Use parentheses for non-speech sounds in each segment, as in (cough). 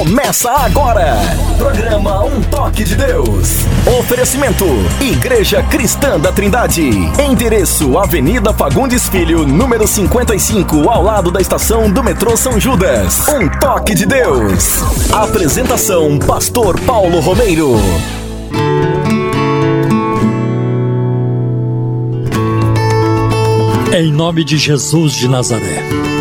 começa agora. Programa Um Toque de Deus. Oferecimento: Igreja Cristã da Trindade. Endereço: Avenida Fagundes Filho, número 55, ao lado da estação do metrô São Judas. Um Toque de Deus. Apresentação: Pastor Paulo Romeiro. Em nome de Jesus de Nazaré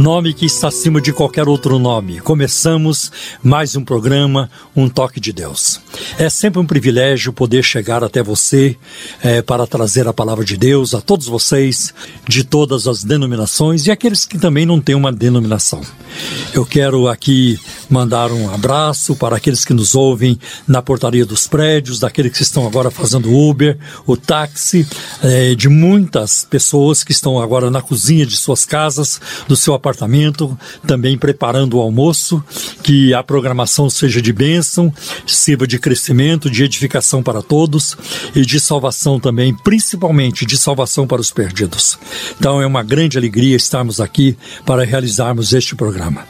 nome que está acima de qualquer outro nome. Começamos mais um programa, Um Toque de Deus. É sempre um privilégio poder chegar até você é, para trazer a palavra de Deus a todos vocês de todas as denominações e aqueles que também não têm uma denominação. Eu quero aqui mandar um abraço para aqueles que nos ouvem na portaria dos prédios, daqueles que estão agora fazendo Uber, o táxi, é, de muitas pessoas que estão agora na cozinha de suas casas, do seu apartamento, também preparando o almoço, que a programação seja de bênção, sirva de crescimento, de edificação para todos e de salvação também, principalmente de salvação para os perdidos. Então é uma grande alegria estarmos aqui para realizarmos este programa.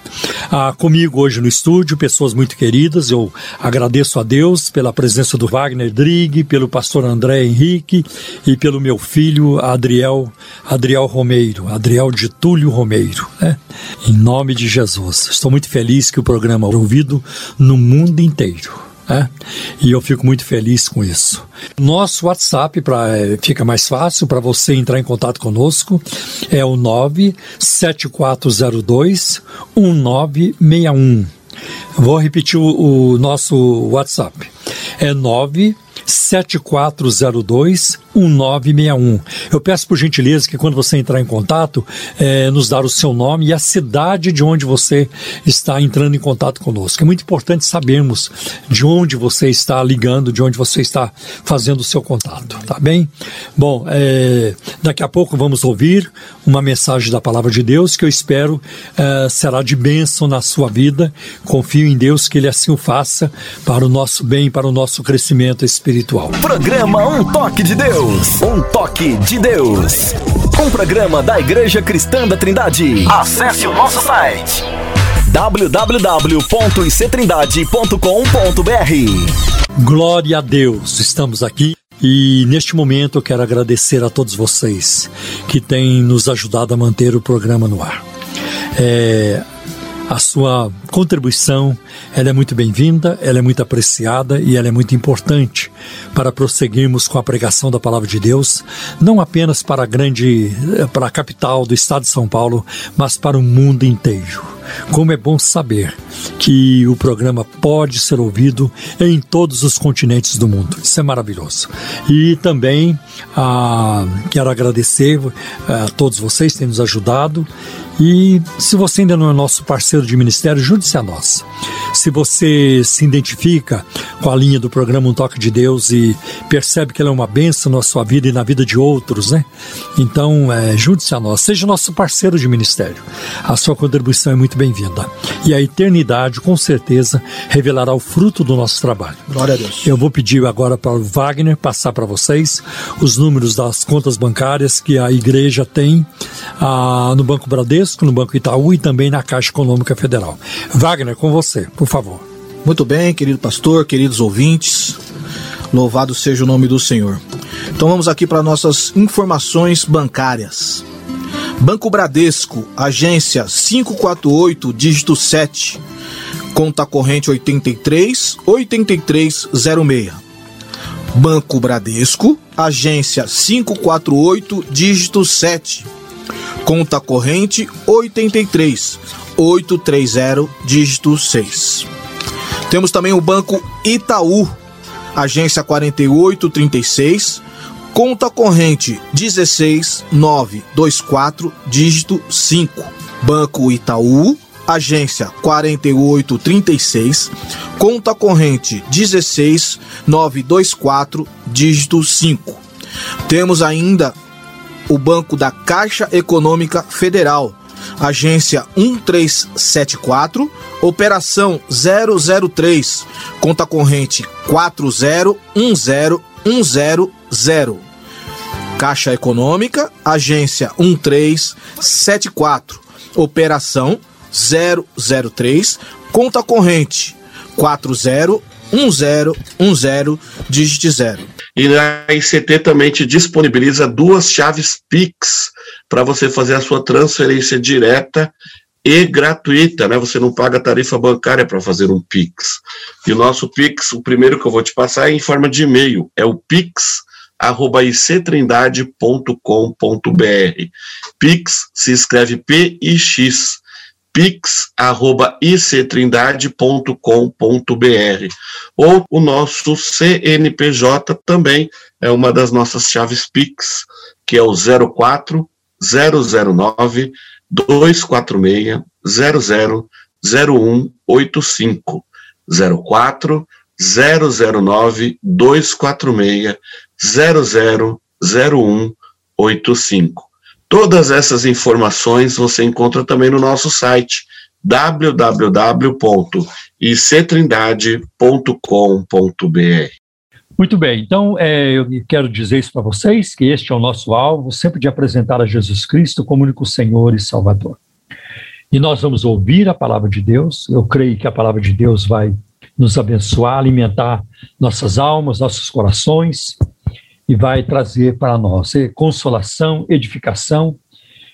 Ah, comigo hoje no estúdio, pessoas muito queridas, eu agradeço a Deus pela presença do Wagner Drig, pelo pastor André Henrique e pelo meu filho Adriel, Adriel Romeiro, Adriel de Túlio Romeiro. Né? Em nome de Jesus. Estou muito feliz que o programa é ouvido no mundo inteiro. É? E eu fico muito feliz com isso. Nosso WhatsApp para é, fica mais fácil para você entrar em contato conosco é o 97402 1961. Vou repetir o, o nosso WhatsApp. É 97402 1961. Eu peço por gentileza que quando você entrar em contato, é, nos dar o seu nome e a cidade de onde você está entrando em contato conosco. É muito importante sabermos de onde você está ligando, de onde você está fazendo o seu contato, tá bem? Bom, é, daqui a pouco vamos ouvir uma mensagem da Palavra de Deus que eu espero é, será de bênção na sua vida. Confio em Deus que Ele assim o faça para o nosso bem, para o nosso crescimento espiritual. Programa Um Toque de Deus. Deus. Um toque de Deus. Um programa da Igreja Cristã da Trindade. Acesse o nosso site www.ictrindade.com.br. Glória a Deus, estamos aqui e neste momento eu quero agradecer a todos vocês que têm nos ajudado a manter o programa no ar. É, a sua contribuição ela é muito bem-vinda, ela é muito apreciada e ela é muito importante para prosseguirmos com a pregação da palavra de Deus, não apenas para a grande, para a capital do estado de São Paulo, mas para o mundo inteiro. Como é bom saber que o programa pode ser ouvido em todos os continentes do mundo. Isso é maravilhoso. E também ah, quero agradecer a todos vocês que têm nos ajudado. E se você ainda não é nosso parceiro de ministério, junte-se a nós. Se você se identifica com a linha do programa Um Toque de Deus e percebe que ela é uma bênção na sua vida e na vida de outros, né? Então, é, junte-se a nós, seja nosso parceiro de ministério. A sua contribuição é muito bem-vinda. E a eternidade, com certeza, revelará o fruto do nosso trabalho. Glória a Deus. Eu vou pedir agora para o Wagner passar para vocês os números das contas bancárias que a igreja tem ah, no Banco Bradesco, no Banco Itaú e também na Caixa Econômica Federal. Wagner, com você, por favor. Muito bem, querido pastor, queridos ouvintes. Louvado seja o nome do Senhor. Então vamos aqui para nossas informações bancárias. Banco Bradesco, agência 548, dígito 7, conta corrente 83 8306. Banco Bradesco, agência 548, dígito 7, conta corrente 83 830, dígito 6. Temos também o Banco Itaú, agência 4836, Conta corrente 16924, dígito 5. Banco Itaú, agência 4836, conta corrente 16924, dígito 5. Temos ainda o Banco da Caixa Econômica Federal, agência 1374, operação 003, conta corrente 40101010. Caixa Econômica, agência 1374, operação 003, Conta corrente 401010 dígito 0. E a ICT também te disponibiliza duas chaves Pix para você fazer a sua transferência direta e gratuita, né? Você não paga tarifa bancária para fazer um Pix. E o nosso Pix, o primeiro que eu vou te passar é em forma de e-mail, é o pix arroba ictrindade.com.br. Pix se escreve P-I-X, pix arroba ictrindade.com.br. Ou o nosso CNPJ também é uma das nossas chaves Pix, que é o 04 009 246 000185 04 009 246 000185. Todas essas informações você encontra também no nosso site www.ictrindade.com.br. Muito bem, então é, eu quero dizer isso para vocês, que este é o nosso alvo, sempre de apresentar a Jesus Cristo como único Senhor e Salvador. E nós vamos ouvir a palavra de Deus, eu creio que a palavra de Deus vai nos abençoar, alimentar nossas almas, nossos corações, e vai trazer para nós consolação, edificação,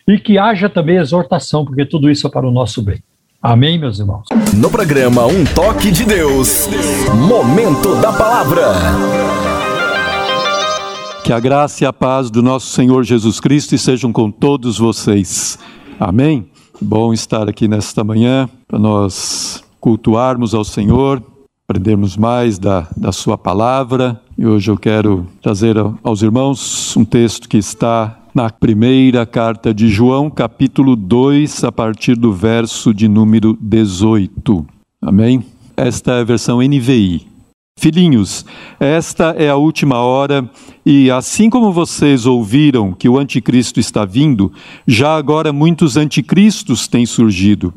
e que haja também exortação, porque tudo isso é para o nosso bem. Amém, meus irmãos? No programa Um Toque de Deus, Momento da Palavra. Que a graça e a paz do nosso Senhor Jesus Cristo estejam com todos vocês. Amém? Bom estar aqui nesta manhã para nós cultuarmos ao Senhor, aprendermos mais da, da Sua palavra. E hoje eu quero trazer aos irmãos um texto que está na primeira carta de João, capítulo 2, a partir do verso de número 18. Amém? Esta é a versão NVI. Filhinhos, esta é a última hora, e assim como vocês ouviram que o anticristo está vindo, já agora muitos anticristos têm surgido.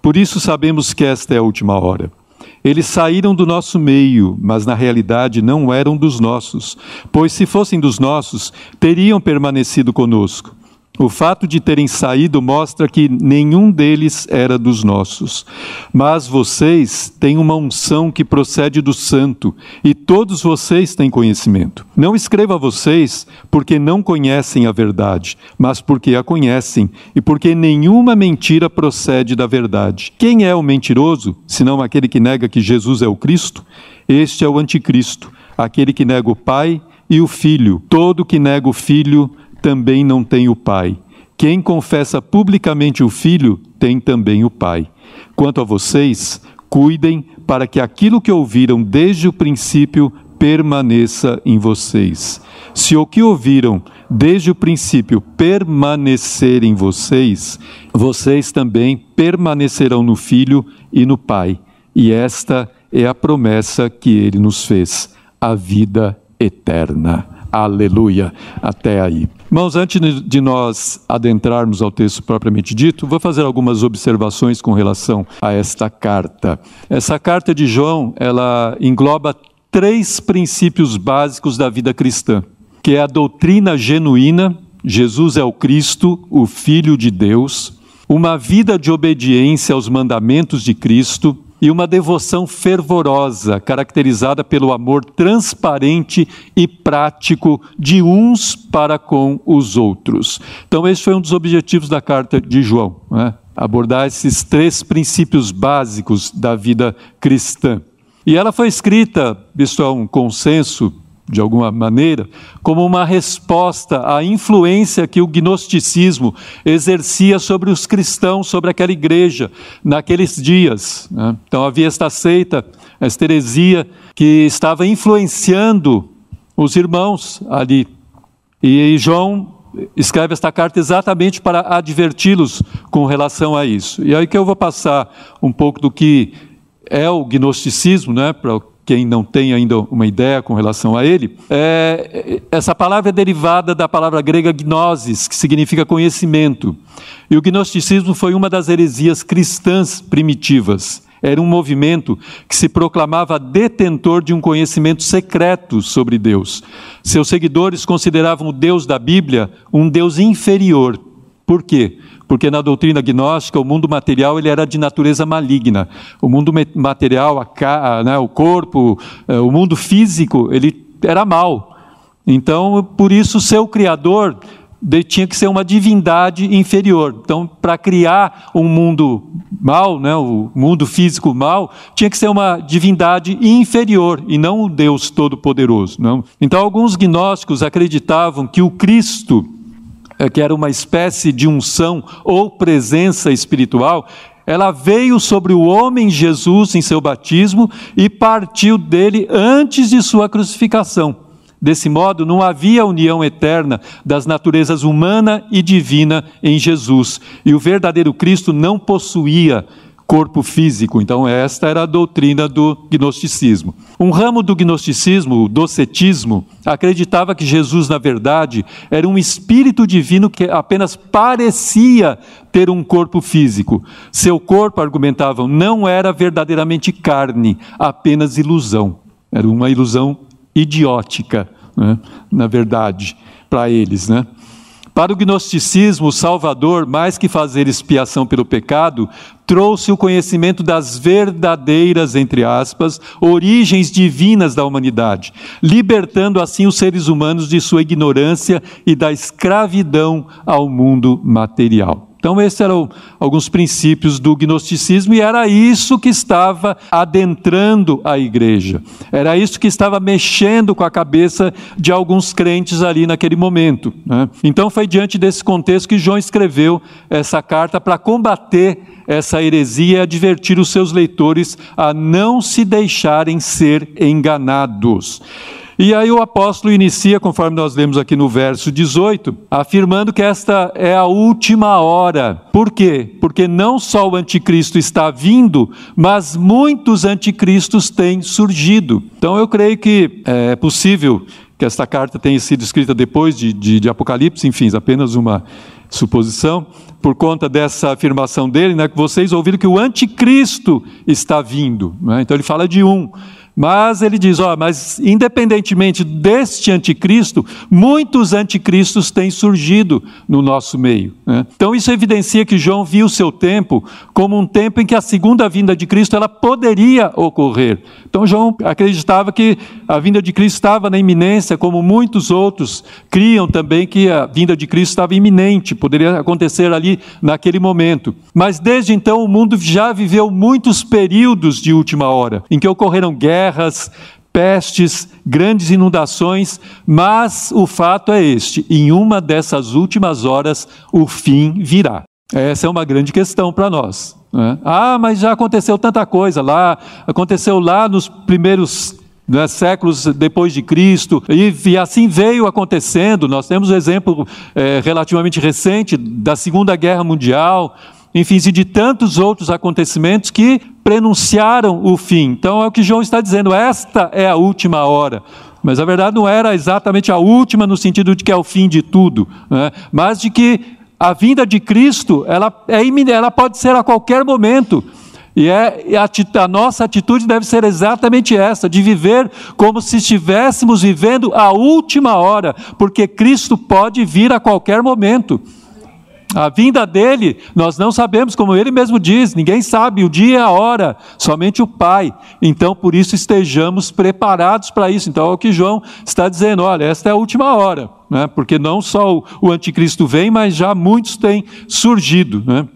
Por isso sabemos que esta é a última hora. Eles saíram do nosso meio, mas na realidade não eram dos nossos, pois se fossem dos nossos, teriam permanecido conosco. O fato de terem saído mostra que nenhum deles era dos nossos. Mas vocês têm uma unção que procede do Santo, e todos vocês têm conhecimento. Não escreva a vocês porque não conhecem a verdade, mas porque a conhecem, e porque nenhuma mentira procede da verdade. Quem é o mentiroso, senão aquele que nega que Jesus é o Cristo? Este é o anticristo, aquele que nega o Pai e o Filho. Todo que nega o Filho também não tem o Pai. Quem confessa publicamente o Filho tem também o Pai. Quanto a vocês, cuidem para que aquilo que ouviram desde o princípio permaneça em vocês. Se o que ouviram desde o princípio permanecer em vocês, vocês também permanecerão no Filho e no Pai. E esta é a promessa que ele nos fez, a vida eterna. Aleluia. Até aí. Irmãos, antes de nós adentrarmos ao texto propriamente dito, vou fazer algumas observações com relação a esta carta. Essa carta de João, ela engloba três princípios básicos da vida cristã, que é a doutrina genuína, Jesus é o Cristo, o Filho de Deus, uma vida de obediência aos mandamentos de Cristo, e uma devoção fervorosa, caracterizada pelo amor transparente e prático de uns para com os outros. Então, esse foi um dos objetivos da carta de João, né? abordar esses três princípios básicos da vida cristã. E ela foi escrita, isto é um consenso de alguma maneira, como uma resposta à influência que o gnosticismo exercia sobre os cristãos, sobre aquela igreja, naqueles dias. Né? Então havia esta seita, esta heresia, que estava influenciando os irmãos ali. E João escreve esta carta exatamente para adverti-los com relação a isso. E aí que eu vou passar um pouco do que é o gnosticismo, né, para quem não tem ainda uma ideia com relação a ele, é, essa palavra é derivada da palavra grega gnosis, que significa conhecimento. E o gnosticismo foi uma das heresias cristãs primitivas. Era um movimento que se proclamava detentor de um conhecimento secreto sobre Deus. Seus seguidores consideravam o Deus da Bíblia um Deus inferior Por quê? Porque na doutrina gnóstica o mundo material ele era de natureza maligna. O mundo material, a, né, o corpo, eh, o mundo físico, ele era mal. Então, por isso, seu criador de, tinha que ser uma divindade inferior. Então, para criar um mundo mal, né, o mundo físico mal, tinha que ser uma divindade inferior e não o Deus Todo-Poderoso. Então, alguns gnósticos acreditavam que o Cristo, que era uma espécie de unção ou presença espiritual, ela veio sobre o homem Jesus em seu batismo e partiu dele antes de sua crucificação. Desse modo, não havia união eterna das naturezas humana e divina em Jesus. E o verdadeiro Cristo não possuía corpo físico. Então, esta era a doutrina do gnosticismo. Um ramo do gnosticismo, o docetismo, acreditava que Jesus, na verdade, era um espírito divino que apenas parecia ter um corpo físico. Seu corpo, argumentavam, não era verdadeiramente carne, apenas ilusão. Era uma ilusão idiótica, né? na verdade, para eles. Né? Para o gnosticismo, o Salvador, mais que fazer expiação pelo pecado, trouxe o conhecimento das verdadeiras, entre aspas, origens divinas da humanidade, libertando assim os seres humanos de sua ignorância e da escravidão ao mundo material. Então, esses eram alguns princípios do gnosticismo, e era isso que estava adentrando a igreja, era isso que estava mexendo com a cabeça de alguns crentes ali naquele momento. Né? Então, foi diante desse contexto que João escreveu essa carta para combater essa heresia e advertir os seus leitores a não se deixarem ser enganados. E aí o apóstolo inicia, conforme nós lemos aqui no verso 18, afirmando que esta é a última hora. Por quê? Porque não só o anticristo está vindo, mas muitos anticristos têm surgido. Então eu creio que é possível que esta carta tenha sido escrita depois de, de, de Apocalipse, enfim, apenas uma suposição, por conta dessa afirmação dele, né, que vocês ouviram que o anticristo está vindo. Né? Então ele fala de um. Mas ele diz: ó, mas independentemente deste anticristo, muitos anticristos têm surgido no nosso meio. Né? Então isso evidencia que João viu o seu tempo como um tempo em que a segunda vinda de Cristo ela poderia ocorrer. Então João acreditava que a vinda de Cristo estava na iminência, como muitos outros criam também que a vinda de Cristo estava iminente, poderia acontecer ali naquele momento. Mas desde então o mundo já viveu muitos períodos de última hora, em que ocorreram guerras guerras, pestes, grandes inundações, mas o fato é este: em uma dessas últimas horas o fim virá. Essa é uma grande questão para nós. Né? Ah, mas já aconteceu tanta coisa lá, aconteceu lá nos primeiros né, séculos depois de Cristo, e, e, assim veio acontecendo. Nós temos um exemplo é, relativamente recente da Segunda Guerra Mundial enfim, e de tantos outros acontecimentos que prenunciaram o fim. Então é o que João está dizendo, esta é a última hora. Mas a verdade não era exatamente a última no sentido de que é o fim de tudo, né? mas de que a vinda de Cristo ela, é ela pode ser a qualquer momento. E é, a, a, nossa atitude deve ser exatamente essa, de viver como se estivéssemos vivendo a última hora, porque Cristo pode vir a qualquer momento. A vinda dele, nós não sabemos, como ele mesmo diz, ninguém sabe o dia e a hora, somente o Pai. Então, por isso, estejamos preparados para isso. Então, é o que João está dizendo: olha, esta é a última hora, né? porque não só o anticristo vem, mas já muitos têm surgido. Né?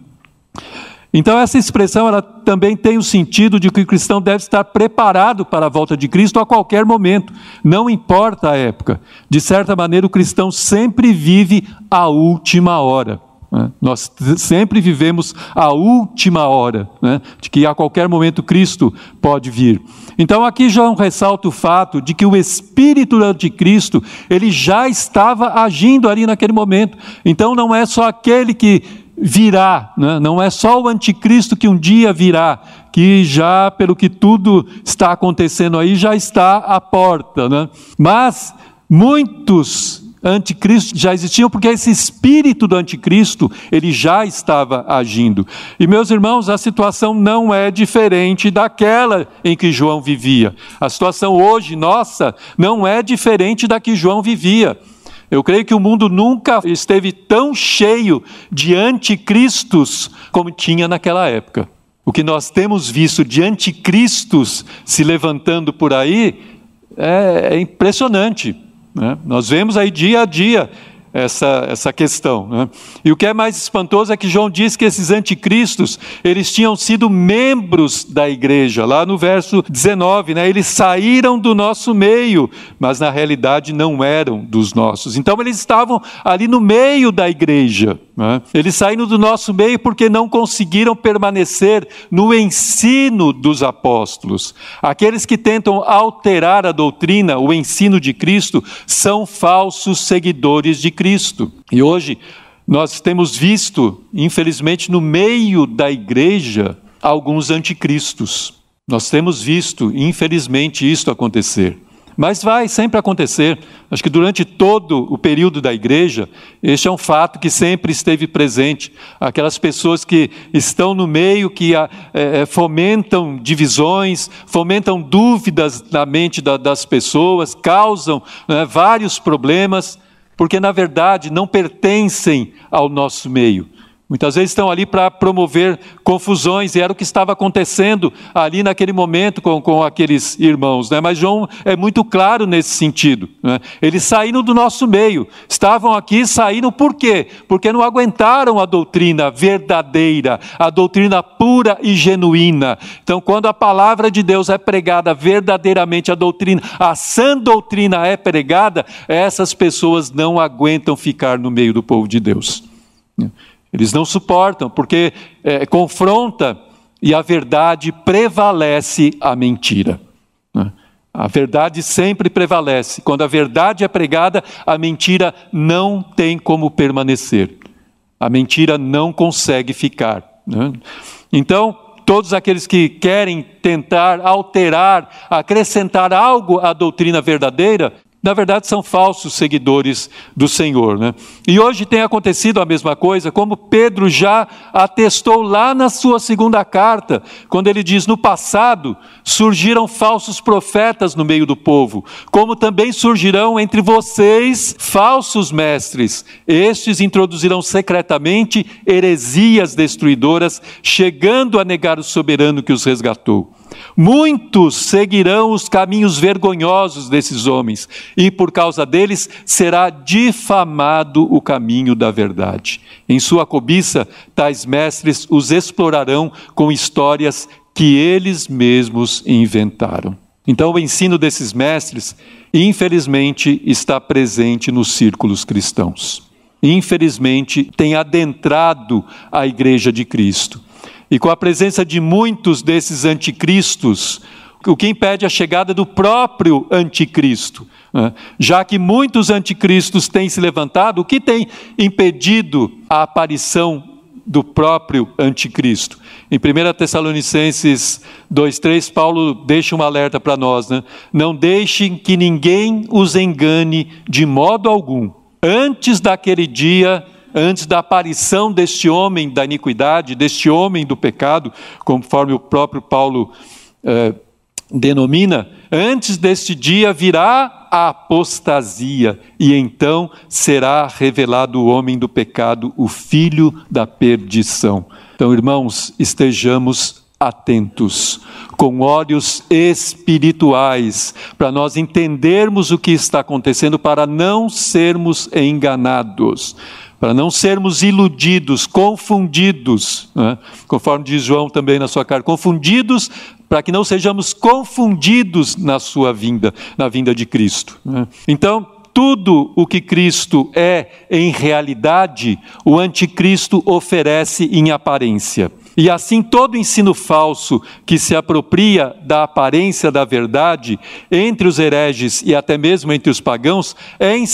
Então, essa expressão ela também tem o sentido de que o cristão deve estar preparado para a volta de Cristo a qualquer momento, não importa a época. De certa maneira, o cristão sempre vive a última hora. Né? Nós sempre vivemos a última hora, né? de que a qualquer momento Cristo pode vir. Então aqui João ressalta o fato de que o espírito do anticristo, ele já estava agindo ali naquele momento. Então não é só aquele que virá, né? não é só o anticristo que um dia virá, que já, pelo que tudo está acontecendo aí, já está à porta. Né? Mas muitos anticristo já existiam, porque esse espírito do anticristo, ele já estava agindo. E meus irmãos, a situação não é diferente daquela em que João vivia. A situação hoje nossa não é diferente da que João vivia. Eu creio que o mundo nunca esteve tão cheio de anticristos como tinha naquela época. O que nós temos visto de anticristos se levantando por aí é, é impressionante. Né? Nós vemos aí dia a dia essa, essa questão. Né? E o que é mais espantoso é que João diz que esses anticristos, eles tinham sido membros da igreja, lá no verso 19, né? eles saíram do nosso meio, mas na realidade não eram dos nossos. Então eles estavam ali no meio da igreja. Né? Eles saíram do nosso meio porque não conseguiram permanecer no ensino dos apóstolos. Aqueles que tentam alterar a doutrina, o ensino de Cristo, são falsos seguidores de Cristo. Cristo. E hoje nós temos visto, infelizmente, no meio da igreja, alguns anticristos. Nós temos visto, infelizmente, isto acontecer. Mas vai sempre acontecer. Acho que durante todo o período da igreja, este é um fato que sempre esteve presente. Aquelas pessoas que estão no meio, que é, é, fomentam divisões, fomentam dúvidas na mente da, das pessoas, causam né, vários problemas porque na verdade não pertencem ao nosso meio. Muitas vezes estão ali para promover confusões, e era o que estava acontecendo ali naquele momento com, com aqueles irmãos. Né? Mas João é muito claro nesse sentido. Né? Eles saíram do nosso meio, estavam aqui, saíram por quê? Porque não aguentaram a doutrina verdadeira, a doutrina pura e genuína. Então, quando a palavra de Deus é pregada verdadeiramente, a doutrina, a sã doutrina é pregada, essas pessoas não aguentam ficar no meio do povo de Deus. Eles não suportam, porque é, confronta e a verdade prevalece a mentira. Né? A verdade sempre prevalece. Quando a verdade é pregada, a mentira não tem como permanecer. A mentira não consegue ficar. Né? Então, todos aqueles que querem tentar alterar, acrescentar algo à doutrina verdadeira, na verdade são falsos seguidores do Senhor. Né? E hoje tem acontecido a mesma coisa, como Pedro já atestou lá na sua segunda carta, quando ele diz: No passado surgiram falsos profetas no meio do povo, como também surgirão entre vocês falsos mestres. Estes introduzirão secretamente heresias destruidoras, chegando a negar o soberano que os resgatou. Muitos seguirão os caminhos vergonhosos desses homens, e por causa deles será difamado o caminho da verdade. Em sua cobiça, tais mestres os explorarão com histórias que eles mesmos inventaram. Então, o ensino desses mestres, infelizmente, está presente nos círculos cristãos. Infelizmente, tem adentrado a igreja de Cristo. E com a presença de muitos desses anticristos, o que impede a chegada do próprio anticristo. Né? Já que muitos anticristos têm se levantado, o que tem impedido a aparição do próprio anticristo? Em 1 Tessalonicenses 2,3, Paulo deixa um alerta para nós: né? não deixem que ninguém os engane de modo algum. Antes daquele dia, antes da aparição deste homem da iniquidade, deste homem do pecado, conforme o próprio Paulo eh, denomina, antes deste dia virá a apostasia, e então será revelado o homem do pecado, o filho da perdição. Então, irmãos, estejamos atentos, com olhos espirituais, para nós entendermos o que está acontecendo, para não sermos enganados para não sermos iludidos, confundidos, né? conforme diz João também na sua carta, confundidos para que não sejamos confundidos na sua vinda, na vinda de Cristo. Né? Então, tudo o que Cristo é em realidade, o anticristo oferece em aparência. E assim, todo ensino falso que se apropria da aparência da verdade entre os hereges e até mesmo entre os pagãos é, em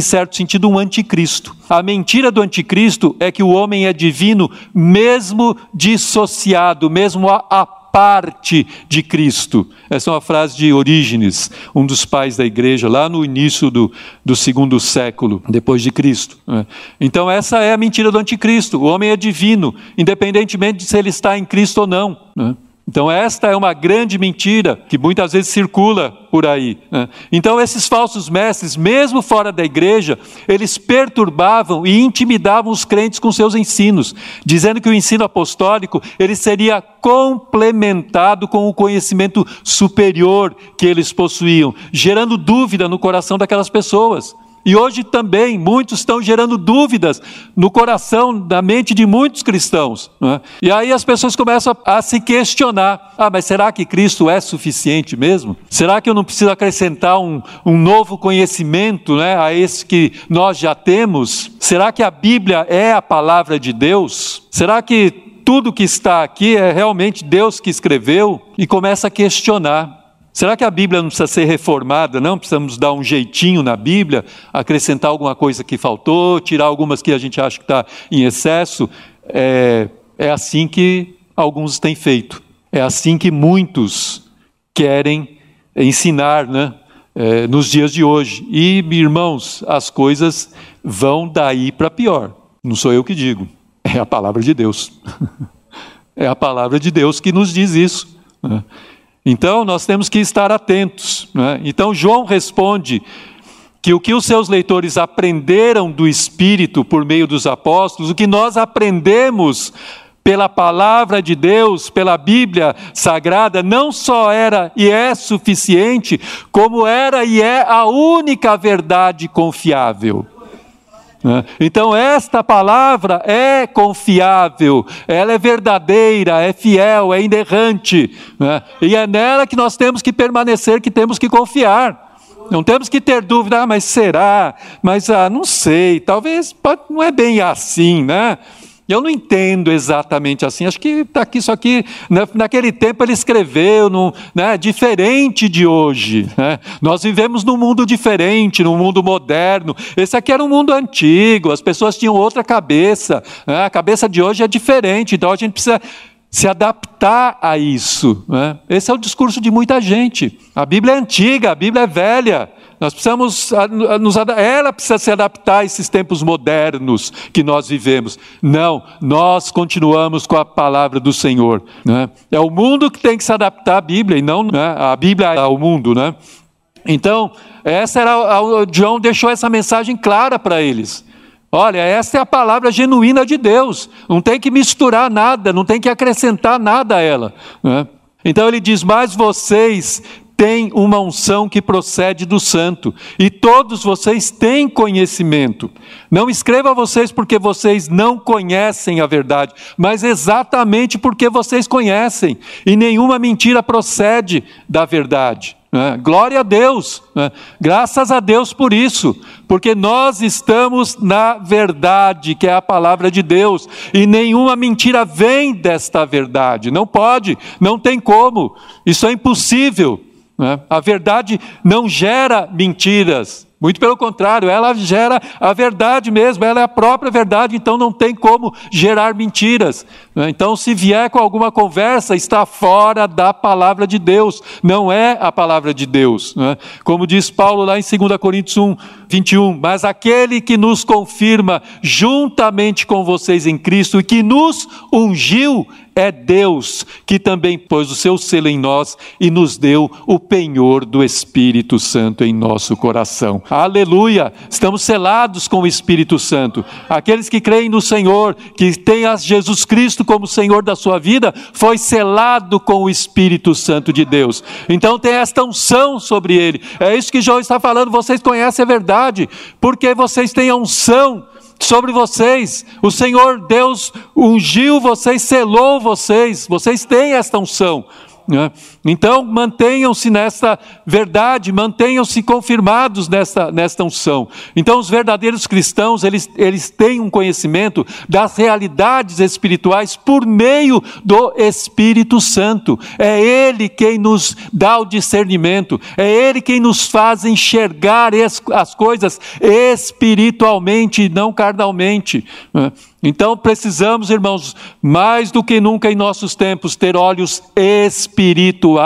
certo sentido, um anticristo. A mentira do anticristo é que o homem é divino, mesmo dissociado, mesmo a, parte de Cristo. Essa é uma frase de Orígenes, um dos pais da igreja, lá no início do, do segundo século depois de Cristo. Né? Então, essa é a mentira do anticristo. O homem é divino, independentemente de se ele está em Cristo ou não. Então, esta é uma grande mentira que muitas vezes circula por aí. Né? Então, esses falsos mestres, mesmo fora da igreja, eles perturbavam e intimidavam os crentes com seus ensinos, dizendo que o ensino apostólico ele seria complementado com o conhecimento superior que eles possuíam, gerando dúvida no coração daquelas pessoas. E hoje também muitos estão gerando dúvidas no coração, na mente de muitos cristãos. Né? E aí as pessoas começam a, a, se questionar: ah, mas será que Cristo é suficiente mesmo? Será que eu não preciso acrescentar um, um novo conhecimento né, a esse que nós já temos? Será que a Bíblia é a palavra de Deus? Será que tudo que está aqui é realmente Deus que escreveu? E começa a questionar. Será que a Bíblia não precisa ser reformada? Não precisamos dar um jeitinho na Bíblia, acrescentar alguma coisa que faltou, tirar algumas que a gente acha que está em excesso? É, é assim que alguns têm feito. É assim que muitos querem ensinar, né? É, nos dias de hoje. E, irmãos, as coisas vão daí para pior. Não sou eu que digo, é a palavra de Deus. (laughs) é a palavra de Deus que nos diz isso. Né? Então, nós temos que estar atentos. Né? Então, João responde que o que os seus leitores aprenderam do Espírito por meio dos apóstolos, o que nós aprendemos pela palavra de Deus, pela Bíblia sagrada, não só era e é suficiente, como era e é a única verdade confiável. Né? Então, esta palavra é confiável, ela é verdadeira, é fiel, é inerrante, né? e é nela que nós temos que permanecer, que temos que confiar. Não temos que ter dúvida, ah, mas será? Mas ah, não sei, talvez não é bem assim, né? Eu não entendo exatamente assim. Acho que está aqui, isso aqui, naquele tempo ele escreveu, no, né, diferente de hoje. Né? Nós vivemos num mundo diferente, num mundo moderno. Esse aqui era um mundo antigo, as pessoas tinham outra cabeça. Né? A cabeça de hoje é diferente, então a gente precisa se adaptar a isso. Né? Esse é o discurso de muita gente. A Bíblia é antiga, a Bíblia é velha. Nós precisamos, nos, ela precisa se adaptar a esses tempos modernos que nós vivemos. Não, nós continuamos com a palavra do Senhor. Né? É o mundo que tem que se adaptar à Bíblia e não né? a Bíblia ao mundo. Né? Então, essa era, o John deixou essa mensagem clara para eles. Olha, essa é a palavra genuína de Deus. Não tem que misturar nada, não tem que acrescentar nada a ela. Né? Então ele diz: Mas vocês tem uma unção que procede do santo, e todos vocês têm conhecimento. Não escreva a vocês porque vocês não conhecem a verdade, mas exatamente porque vocês conhecem, e nenhuma mentira procede da verdade. Né? Glória a Deus, né? graças a Deus por isso, porque nós estamos na verdade, que é a palavra de Deus, e nenhuma mentira vem desta verdade, não pode, não tem como, isso é impossível. Né? A verdade não gera mentiras, muito pelo contrário, ela gera a verdade mesmo, ela é a própria verdade, então não tem como gerar mentiras. Né? Então, se vier com alguma conversa, está fora da palavra de Deus, não é a palavra de Deus. Né? Como diz Paulo lá em 2 Coríntios 1, 21, mas aquele que nos confirma juntamente com vocês em Cristo e que nos ungiu é Deus que também pôs o seu selo em nós e nos deu o penhor do Espírito Santo em nosso coração. Aleluia! Estamos selados com o Espírito Santo. Aqueles que creem no Senhor, que têm a Jesus Cristo como Senhor da sua vida, foi selado com o Espírito Santo de Deus. Então tem esta unção sobre ele. É isso que João está falando. Vocês conhecem a verdade, porque vocês têm a unção sobre vocês. O Senhor Deus ungiu vocês, selou vocês. Vocês têm esta unção. Né? Então, mantenham-se nesta verdade, mantenham-se confirmados nesta, nesta unção. Então, os verdadeiros cristãos, eles, eles têm um conhecimento das realidades espirituais por meio do Espírito Santo. É Ele quem nos dá o discernimento, é Ele quem nos faz enxergar as coisas espiritualmente e não carnalmente. Então precisamos, irmãos, mais do que nunca em nossos tempos, ter olhos espirituais.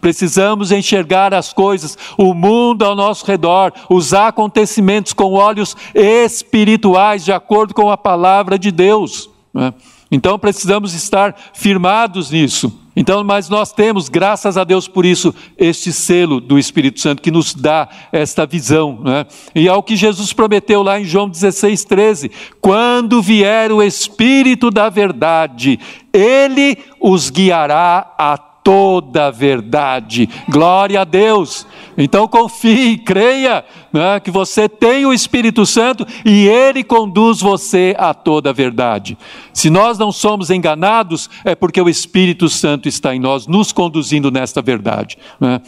Precisamos enxergar as coisas, o mundo ao nosso redor, os acontecimentos com olhos espirituais, de acordo com a palavra de Deus. Né? Então precisamos estar firmados nisso. Então, mas nós temos, graças a Deus por isso, este selo do Espírito Santo que nos dá esta visão. Né? E é o que Jesus prometeu lá em João 16, 13: quando vier o Espírito da Verdade, ele os guiará a toda a verdade. Glória a Deus. Então confie, creia né, que você tem o Espírito Santo e ele conduz você a toda a verdade. Se nós não somos enganados, é porque o Espírito Santo está em nós, nos conduzindo nesta verdade. Né?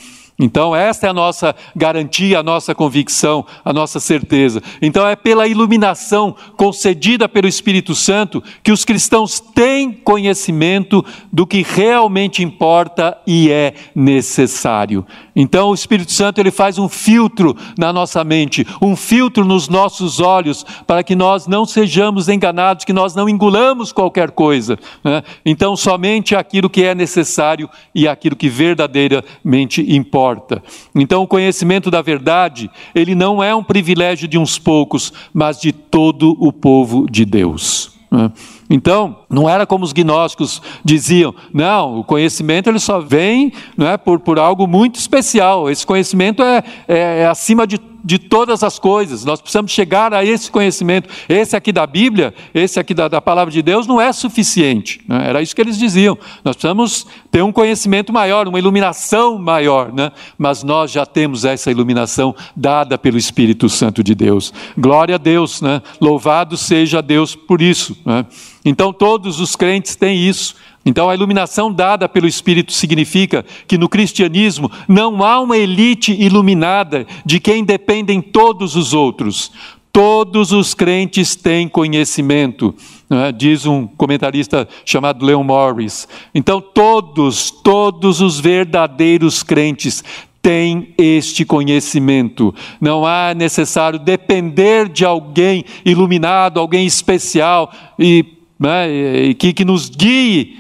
Então, esta é a nossa garantia, a nossa convicção, a nossa certeza. Então, é pela iluminação concedida pelo Espírito Santo que os cristãos têm conhecimento do que realmente importa e é necessário. Então, o Espírito Santo ele faz um filtro na nossa mente, um filtro nos nossos olhos, para que nós não sejamos enganados, que nós não engulamos qualquer coisa. Né? Então, somente aquilo que é necessário e aquilo que verdadeiramente importa. Então, o conhecimento da verdade, ele não é um privilégio de uns poucos, mas de todo o povo de Deus. Né? Então, não era como os gnósticos diziam, não, o conhecimento ele só vem não é, por, por algo muito especial, esse conhecimento é, é, é acima de de todas as coisas. Nós precisamos chegar a esse conhecimento. Esse aqui da Bíblia, esse aqui da, da palavra de Deus, não é suficiente. Né? Era isso que eles diziam. Nós precisamos ter um conhecimento maior, uma iluminação maior. Né? Mas nós já temos essa iluminação dada pelo Espírito Santo de Deus. Glória a Deus. Né? Louvado seja Deus por isso. Né? Então, todos os crentes têm isso. Então, a iluminação dada pelo Espírito significa que no cristianismo não há uma elite iluminada de quem dependem todos os outros. Todos os crentes têm conhecimento, é? diz um comentarista chamado Leon Morris. Então, todos, todos os verdadeiros crentes têm este conhecimento. Não há necessário depender de alguém iluminado, alguém especial e, né, e que, que nos guie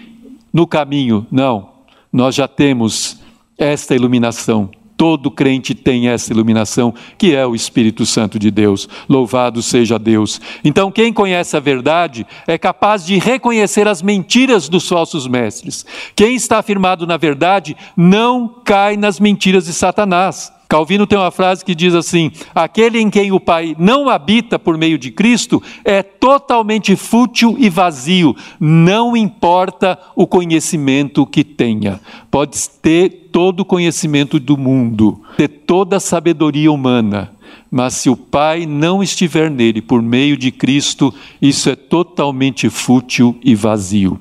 no caminho. Não, nós já temos esta iluminação. Todo crente tem essa iluminação, que é o Espírito Santo de Deus. Louvado seja Deus. Então, quem conhece a verdade é capaz de reconhecer as mentiras dos falsos mestres. Quem está afirmado na verdade não cai nas mentiras de Satanás. Calvino tem uma frase que diz assim: aquele em quem o Pai não habita por meio de Cristo é totalmente fútil e vazio, não importa o conhecimento que tenha. Pode ter todo o conhecimento do mundo, ter toda a sabedoria humana, mas se o Pai não estiver nele por meio de Cristo, isso é totalmente fútil e vazio.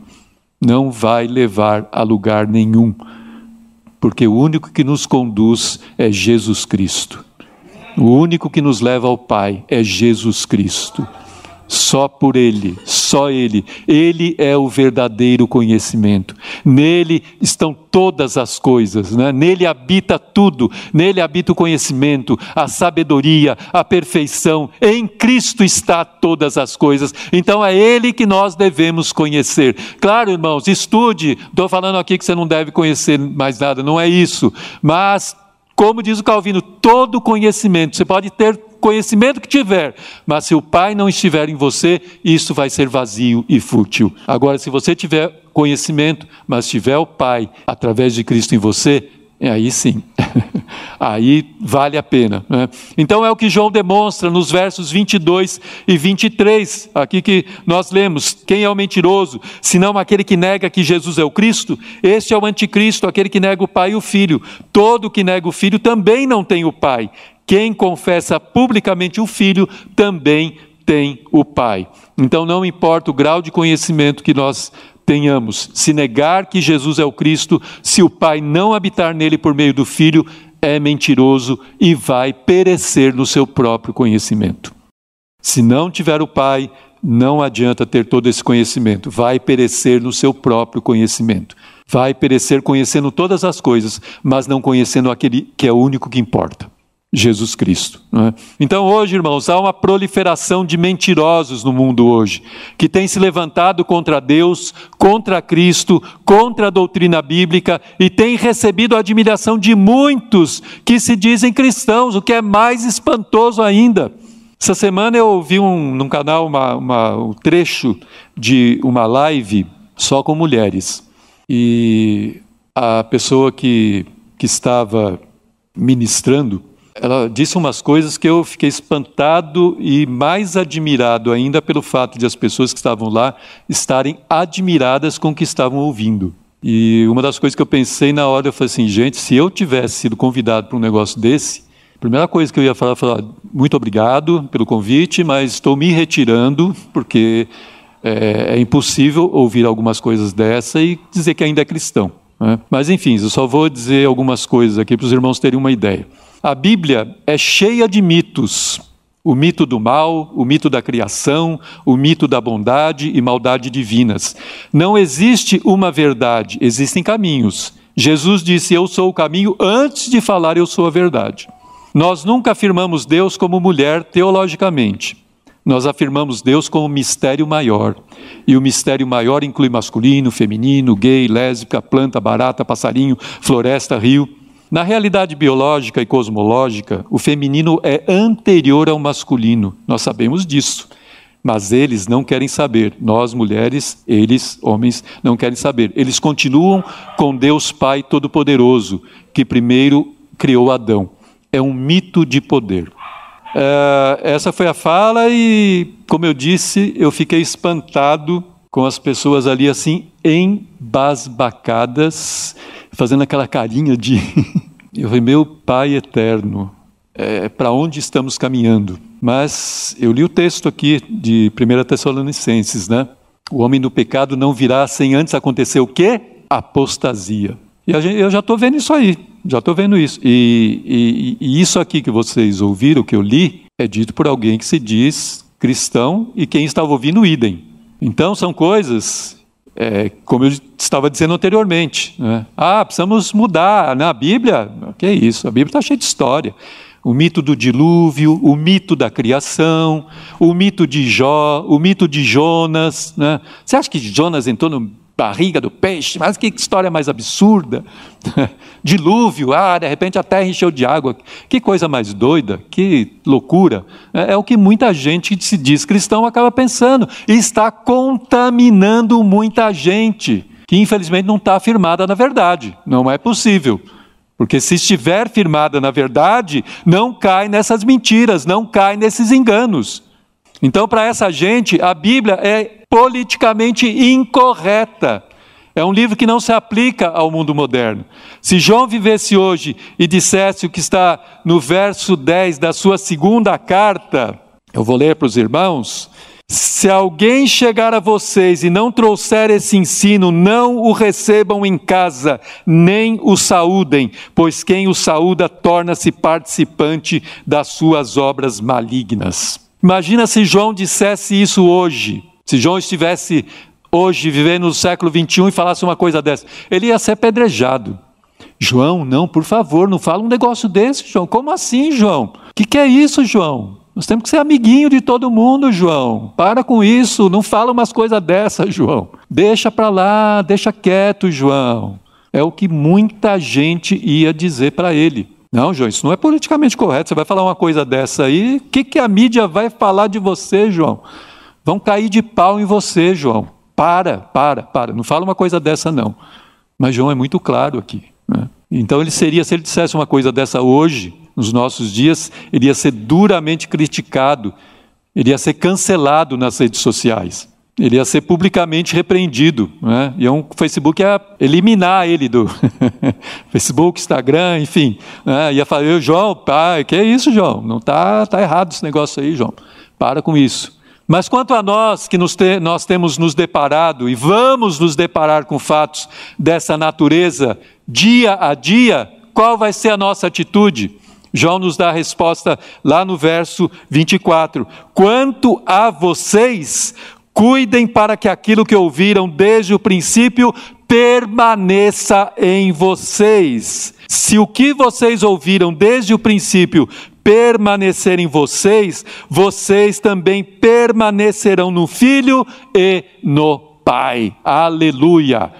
Não vai levar a lugar nenhum porque o único que nos conduz é Jesus Cristo. O único que nos leva ao Pai é Jesus Cristo. Só por Ele, só Ele. Ele é o verdadeiro conhecimento. Nele estão todas as coisas, né? nele habita tudo. Nele habita o conhecimento, a sabedoria, a perfeição. Em Cristo está todas as coisas. Então é Ele que nós devemos conhecer. Claro, irmãos, estude. Estou falando aqui que você não deve conhecer mais nada, não é isso. Mas como diz o Calvino, todo conhecimento, você pode ter conhecimento que tiver, mas se o Pai não estiver em você, isso vai ser vazio e fútil. Agora, se você tiver conhecimento, mas tiver o Pai através de Cristo em você, aí sim, (laughs) aí vale a pena. Né? Então é o que João demonstra nos versos 22 e 23, aqui que nós lemos: quem é o mentiroso, senão aquele que nega que Jesus é o Cristo? Este é o anticristo, aquele que nega o Pai e o Filho. Todo que nega o Filho também não tem o Pai. Quem confessa publicamente o Filho também tem o Pai. Então não importa o grau de conhecimento que nós tenhamos, se negar que Jesus é o Cristo, se o Pai não habitar nele por meio do Filho, é mentiroso e vai perecer no seu próprio conhecimento. Se não tiver o Pai, não adianta ter todo esse conhecimento, vai perecer no seu próprio conhecimento. Vai perecer conhecendo todas as coisas, mas não conhecendo aquele que é o único que importa. Jesus Cristo. É? Então, hoje, irmãos, há uma proliferação de mentirosos no mundo hoje, que tem se levantado contra Deus, contra Cristo, contra a doutrina bíblica e tem recebido a admiração de muitos que se dizem cristãos, o que é mais espantoso ainda. Essa semana eu ouvi um, num canal uma, uma, um trecho de uma live só com mulheres. e a pessoa que, que estava ministrando, ela disse umas coisas que eu fiquei espantado e mais admirado ainda pelo fato de as pessoas que estavam lá estarem admiradas com o que estavam ouvindo. E uma das coisas que eu pensei na hora, eu falei assim, gente, se eu tivesse sido convidado para um negócio desse, a primeira coisa que eu ia falar, falar muito obrigado pelo convite, mas estou me retirando porque é, é impossível ouvir algumas coisas dessa e dizer que ainda é cristão. Né? Mas enfim, eu só vou dizer algumas coisas aqui para os irmãos terem uma ideia. A Bíblia é cheia de mitos. O mito do mal, o mito da criação, o mito da bondade e maldade divinas. Não existe uma verdade, existem caminhos. Jesus disse: Eu sou o caminho, antes de falar, eu sou a verdade. Nós nunca afirmamos Deus como mulher teologicamente. Nós afirmamos Deus como mistério maior. E o mistério maior inclui masculino, feminino, gay, lésbica, planta, barata, passarinho, floresta, rio. Na realidade biológica e cosmológica, o feminino é anterior ao masculino. Nós sabemos disso. Mas eles não querem saber. Nós, mulheres, eles, homens, não querem saber. Eles continuam com Deus Pai Todo-Poderoso, que primeiro criou Adão. É um mito de poder. É, essa foi a fala e, como eu disse, eu fiquei espantado com as pessoas ali assim, embasbacadas, fazendo aquela carinha de. (laughs) eu falei, meu Pai eterno, é, para onde estamos caminhando? Mas eu li o texto aqui de 1 Tessalonicenses, né? O homem do pecado não virá sem antes acontecer o quê? Apostasia. E eu já estou vendo isso aí, já estou vendo isso. E, e, e, isso aqui que vocês ouviram, que eu li, é dito por alguém que se diz cristão e quem estava ouvindo idem. Então são coisas, é, como eu estava dizendo anteriormente. Né? Ah, precisamos mudar. Na Bíblia, que é isso? A Bíblia está cheia de história. O mito do dilúvio, o mito da criação, o mito de Jó, o mito de Jonas. Né? Você acha que Jonas entrou no barriga do peixe, mas que história mais absurda. (laughs) Dilúvio, ah, de repente a terra encheu de água. Que coisa mais doida, que loucura. É, é o que muita gente que se diz cristão acaba pensando. E está contaminando muita gente, que infelizmente não está firmada na verdade. Não é possível. Porque se estiver firmada na verdade, não cai nessas mentiras, não cai nesses enganos. Então, para essa gente, a Bíblia é politicamente incorreta. É um livro que não se aplica ao mundo moderno. Se João vivesse hoje e dissesse o que está no verso 10 da sua segunda carta, eu vou ler para os irmãos. Se alguém chegar a vocês e não trouxer esse ensino, não o recebam em casa, nem o saúdem, pois quem o saúda torna-se participante das suas obras malignas. Imagina se João dissesse isso hoje, se João estivesse hoje vivendo no século 21 e falasse uma coisa dessa, ele ia ser apedrejado. João, não, por favor, não fala um negócio desse, João. Como assim, João? O que, que é isso, João? Nós temos que ser amiguinho de todo mundo, João. Para com isso, não fala umas coisas dessas, João. Deixa para lá, deixa quieto, João. É o que muita gente ia dizer para ele. Não, João, isso não é politicamente correto. Você vai falar uma coisa dessa aí, o que, que a mídia vai falar de você, João? Vão cair de pau em você, João. Para, para, para. Não fala uma coisa dessa, não. Mas João é muito claro aqui. Né? Então ele seria, se ele dissesse uma coisa dessa hoje, nos nossos dias, ele ia ser duramente criticado, ele ia ser cancelado nas redes sociais ele ia ser publicamente repreendido, né? e o Facebook ia eliminar ele do (laughs) Facebook, Instagram, enfim, né? ia falar, João, pai, que é isso, João? Não tá, tá errado esse negócio aí, João. Para com isso. Mas quanto a nós que te, nós temos nos deparado e vamos nos deparar com fatos dessa natureza dia a dia, qual vai ser a nossa atitude? João nos dá a resposta lá no verso 24: Quanto a vocês, Cuidem para que aquilo que ouviram desde o princípio permaneça em vocês. Se o que vocês ouviram desde o princípio permanecer em vocês, vocês também permanecerão no Filho e no Pai. Aleluia!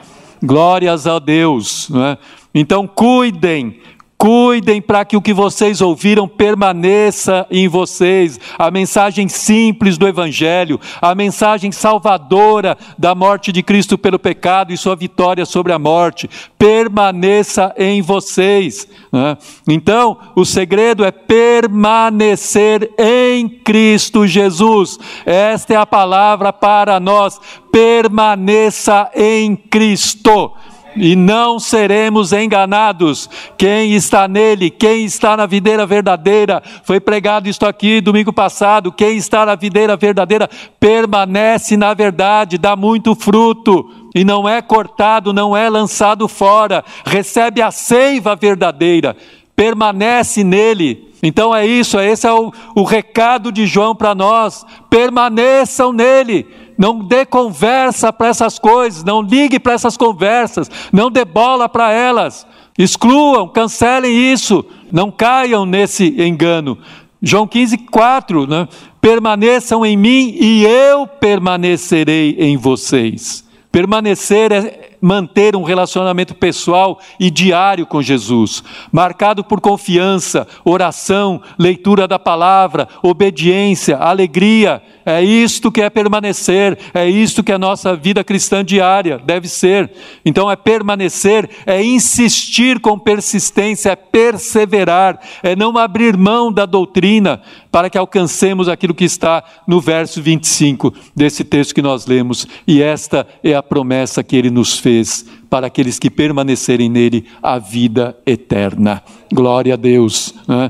Glórias a Deus. É? Então, cuidem, Cuidem para que o que vocês ouviram permaneça em vocês. A mensagem simples do Evangelho, a mensagem salvadora da morte de Cristo pelo pecado e sua vitória sobre a morte, permaneça em vocês. Né? Então, o segredo é permanecer em Cristo Jesus. Esta é a palavra para nós. Permaneça em Cristo e não seremos enganados. Quem está nele, quem está na videira verdadeira, foi pregado isto aqui domingo passado. Quem está na videira verdadeira permanece na verdade, dá muito fruto e não é cortado, não é lançado fora, recebe a seiva verdadeira, permanece nele. Então é isso, esse é o, o recado de João para nós: permaneçam nele não dê conversa para essas coisas, não ligue para essas conversas, não dê bola para elas. Excluam, cancelem isso, não caiam nesse engano. João 15, 4, né? permaneçam em mim e eu permanecerei em vocês. Permanecer é manter um relacionamento pessoal e diário com Jesus, marcado por confiança, oração, leitura da palavra, obediência, alegria. É isto que é permanecer, é isto que é a nossa vida cristã diária deve ser. Então é permanecer, é insistir com persistência, é perseverar, é não abrir mão da doutrina para que alcancemos aquilo que está no verso 25 desse texto que nós lemos. E esta é a promessa que ele nos fez fez para aqueles que permanecerem nele a vida eterna. Glória a Deus. Né?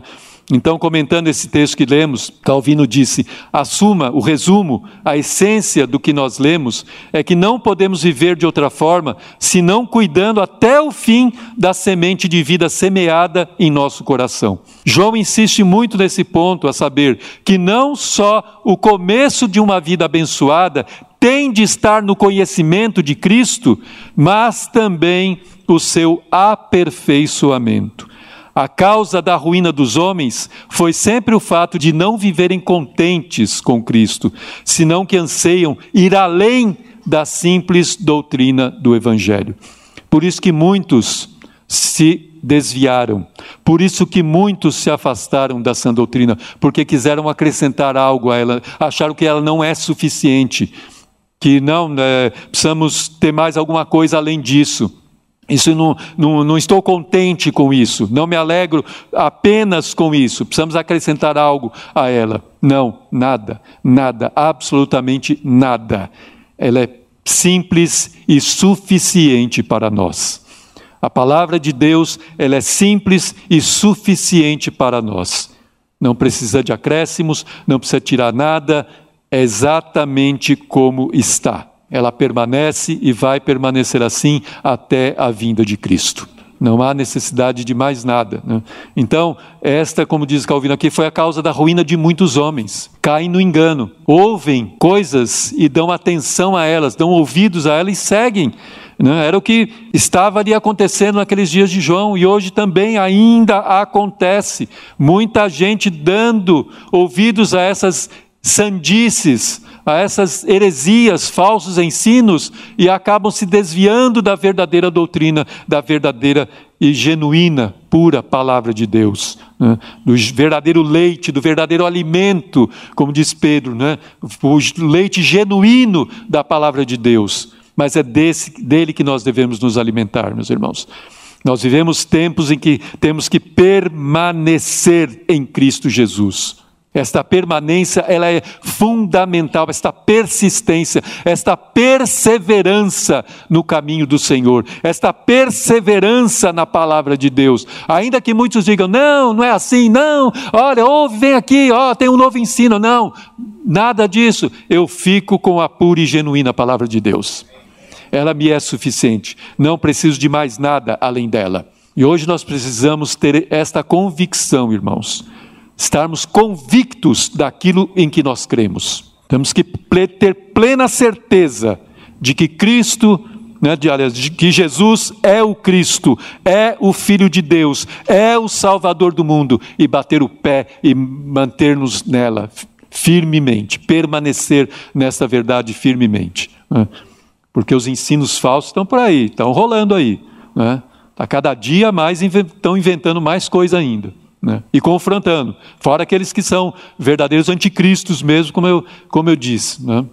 Então, comentando esse texto que lemos, Calvino disse: assuma o resumo, a essência do que nós lemos é que não podemos viver de outra forma senão cuidando até o fim da semente de vida semeada em nosso coração. João insiste muito nesse ponto, a saber que não só o começo de uma vida abençoada tem de estar no conhecimento de Cristo, mas também o seu aperfeiçoamento. A causa da ruína dos homens foi sempre o fato de não viverem contentes com Cristo, senão que anseiam ir além da simples doutrina do Evangelho. Por isso que muitos se desviaram, por isso que muitos se afastaram da sã doutrina, porque quiseram acrescentar algo a ela, acharam que ela não é suficiente que não, né, precisamos ter mais alguma coisa além disso. Isso não, não, não estou contente com isso, não me alegro apenas com isso, precisamos acrescentar algo a ela. Não, nada, nada, absolutamente nada. Ela é simples e suficiente para nós. A palavra de Deus, ela é simples e suficiente para nós. Não precisa de acréscimos, não precisa tirar nada, exatamente como está. Ela permanece e vai permanecer assim até a vinda de Cristo. Não há necessidade de mais nada. Né? Então, esta, como diz Calvino aqui, foi a causa da ruína de muitos homens. Caem no engano, ouvem coisas e dão atenção a elas, dão ouvidos a elas e seguem. Né? Era o que estava ali acontecendo naqueles dias de João e hoje também ainda acontece. Muita gente dando ouvidos a essas sandices, a essas heresias, falsos ensinos e acabam se desviando da verdadeira doutrina, da verdadeira e genuína, pura palavra de Deus, né? do verdadeiro leite, do verdadeiro alimento, como diz Pedro, né? o leite genuíno da palavra de Deus. Mas é desse, dele que nós devemos nos alimentar, meus irmãos. Nós vivemos tempos em que temos que permanecer em Cristo Jesus. Esta permanência, ela é fundamental, esta persistência, esta perseverança no caminho do Senhor, esta perseverança na palavra de Deus. Ainda que muitos digam: "Não, não é assim, não. Olha, ouve, vem aqui, ó, tem um novo ensino". Não. Nada disso. Eu fico com a pura e genuína palavra de Deus. Ela me é suficiente. Não preciso de mais nada além dela. E hoje nós precisamos ter esta convicção, irmãos estarmos convictos daquilo em que nós cremos. Temos que ter plena certeza de que Cristo, né, de, aliás, de que Jesus é o Cristo, é o Filho de Deus, é o Salvador do mundo, e bater o pé e manter-nos nela firmemente, permanecer nessa verdade firmemente. Né? Porque os ensinos falsos estão por aí, estão rolando aí. Né? A cada dia mais estão inventando mais coisa ainda. Né? E confrontando. Fora aqueles que são verdadeiros anticristos mesmo, como eu, como eu disse. Né?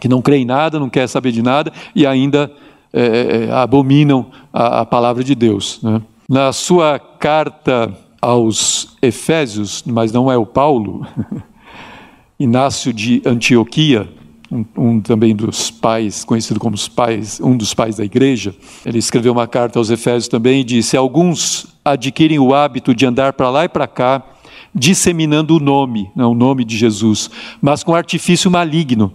Que não creem em nada, não querem saber de nada e ainda é, é abominam a, a, palavra de Deus. Né? Na sua carta aos Efésios, mas não é o Paulo, (laughs) Inácio de Antioquia, um, um, também dos pais, conhecido como os pais, um dos pais da igreja, ele escreveu uma carta aos Efésios também e disse: Alguns adquirem o hábito de andar para lá e para cá, disseminando o nome, não o nome de Jesus, mas com artifício maligno.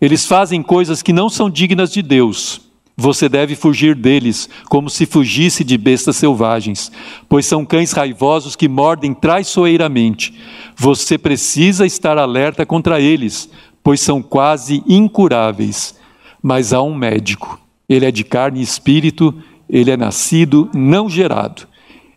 Eles fazem coisas que não são dignas de Deus. Você deve fugir deles, como se fugisse de bestas selvagens, pois são cães raivosos que mordem traiçoeiramente. Você precisa estar alerta contra eles, pois são quase incuráveis. Mas há um médico. Ele é de carne e espírito, ele é nascido, não gerado.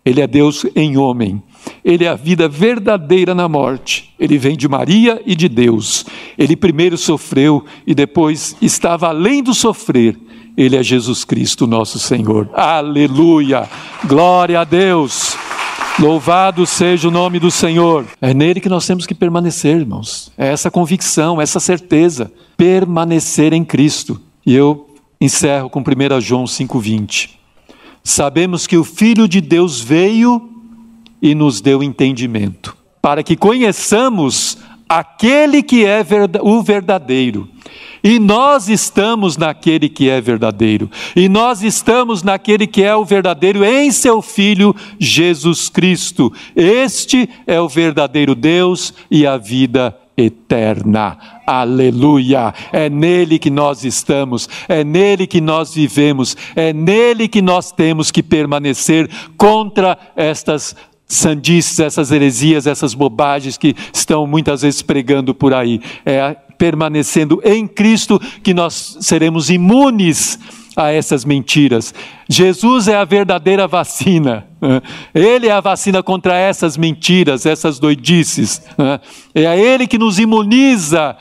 Ele é Deus em homem. Ele é a vida verdadeira na morte. Ele vem de Maria e de Deus. Ele primeiro sofreu e depois estava além do sofrer. Ele é Jesus Cristo, nosso Senhor. Aleluia! Glória a Deus! Louvado seja o nome do Senhor. É nele que nós temos que permanecer, irmãos. É essa convicção, essa certeza. Permanecer em Cristo. E eu encerro com 1 João 5,20. Sabemos que o Filho de Deus veio e nos deu entendimento, para que conheçamos aquele que é o verdadeiro e nós estamos naquele que é verdadeiro. E nós estamos naquele que é o verdadeiro em seu Filho Jesus Cristo. Este é o verdadeiro Deus e a vida eterna. Aleluia! É nele que nós estamos, é nele que nós vivemos, é nele que nós temos que permanecer contra estas sandices, essas heresias, essas bobagens que estão muitas vezes pregando por aí. É permanecendo em Cristo que nós seremos imunes a essas mentiras. Jesus é a verdadeira vacina. Ele é a vacina contra essas mentiras, essas doidices. É Ele que nos imuniza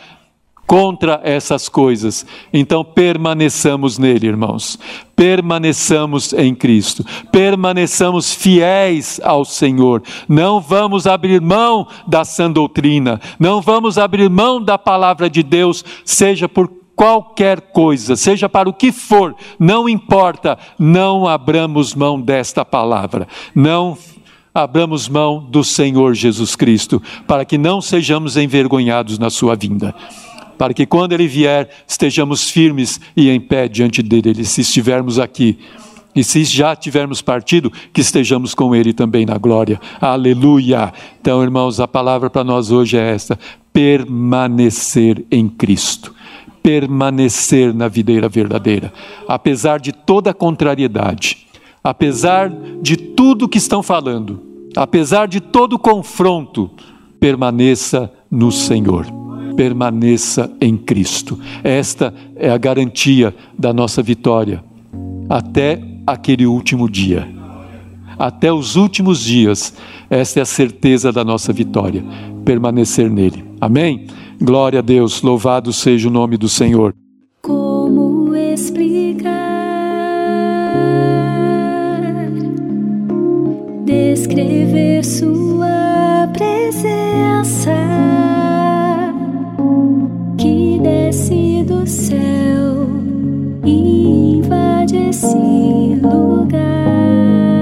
contra essas coisas. Então permaneçamos nele, irmãos. Permaneçamos em Cristo. Permaneçamos fiéis ao Senhor. Não vamos abrir mão da sã doutrina. Não vamos abrir mão da palavra de Deus, seja por qualquer coisa, seja para o que for, não importa, não abramos mão desta palavra. Não abramos mão do Senhor Jesus Cristo, para que não sejamos envergonhados na sua vinda para que quando ele vier estejamos firmes e em pé diante dele, se estivermos aqui. E se já tivermos partido, que estejamos com Ele também na glória. Aleluia! Então, irmãos, a palavra para nós hoje é esta: permanecer em Cristo. Permanecer na videira verdadeira. Apesar de toda a contrariedade, apesar de tudo que estão falando, apesar de todo o confronto, permaneça no Senhor permaneça em Cristo. Esta é a garantia da nossa vitória até aquele último dia. Até os últimos dias, esta é a certeza da nossa vitória, permanecer nele. Amém? Glória a Deus, louvado seja o nome do Senhor. Como explicar, descrever Sua presença? Desce do céu e invade esse lugar.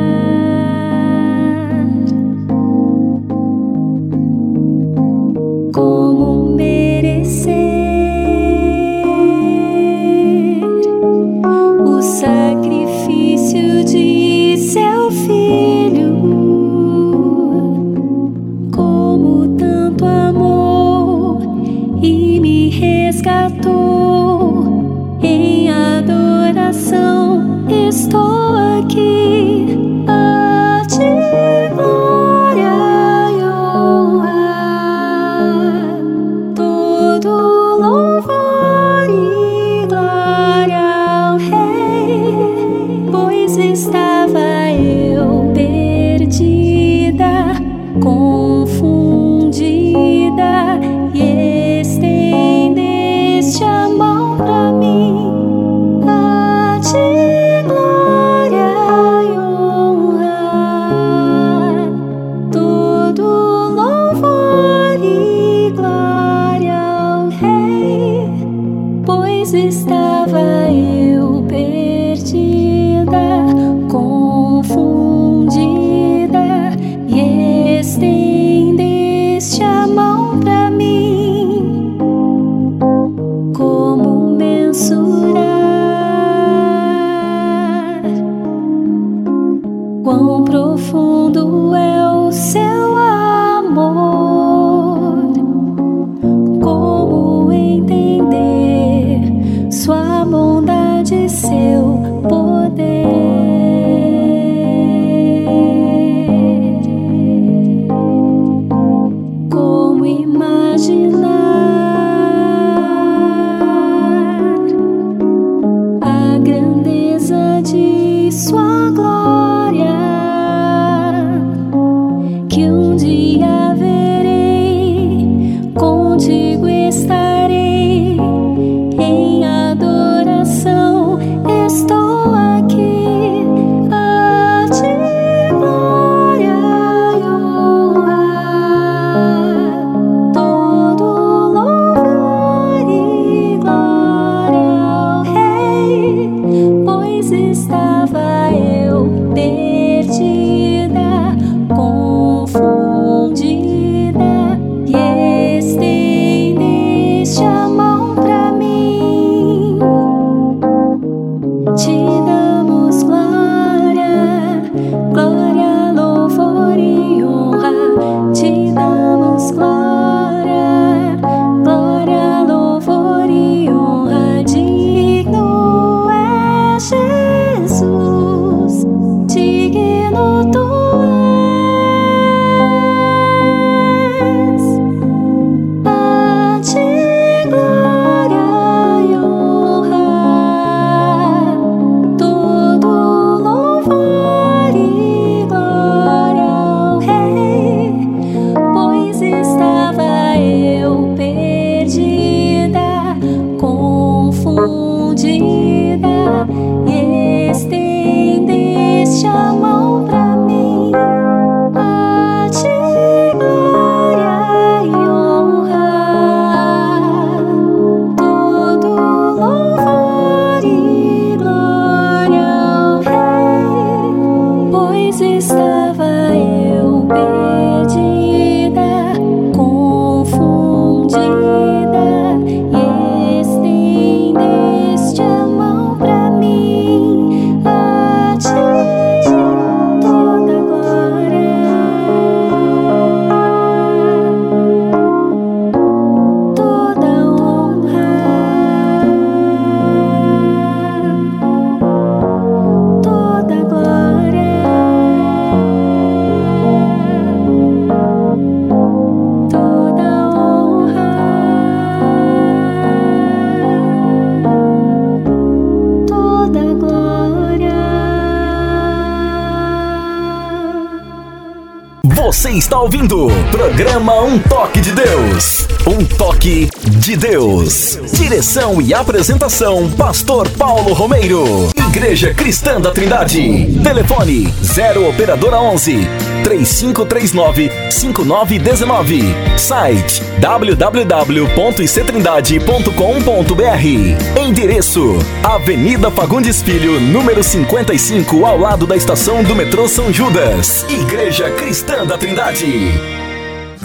E apresentação: Pastor Paulo Romeiro. Igreja Cristã da Trindade. Telefone 0 Operadora 11 3539 5919. Site www.ictrindade.com.br. Endereço: Avenida Fagundes Filho, número 55, ao lado da estação do metrô São Judas. Igreja Cristã da Trindade.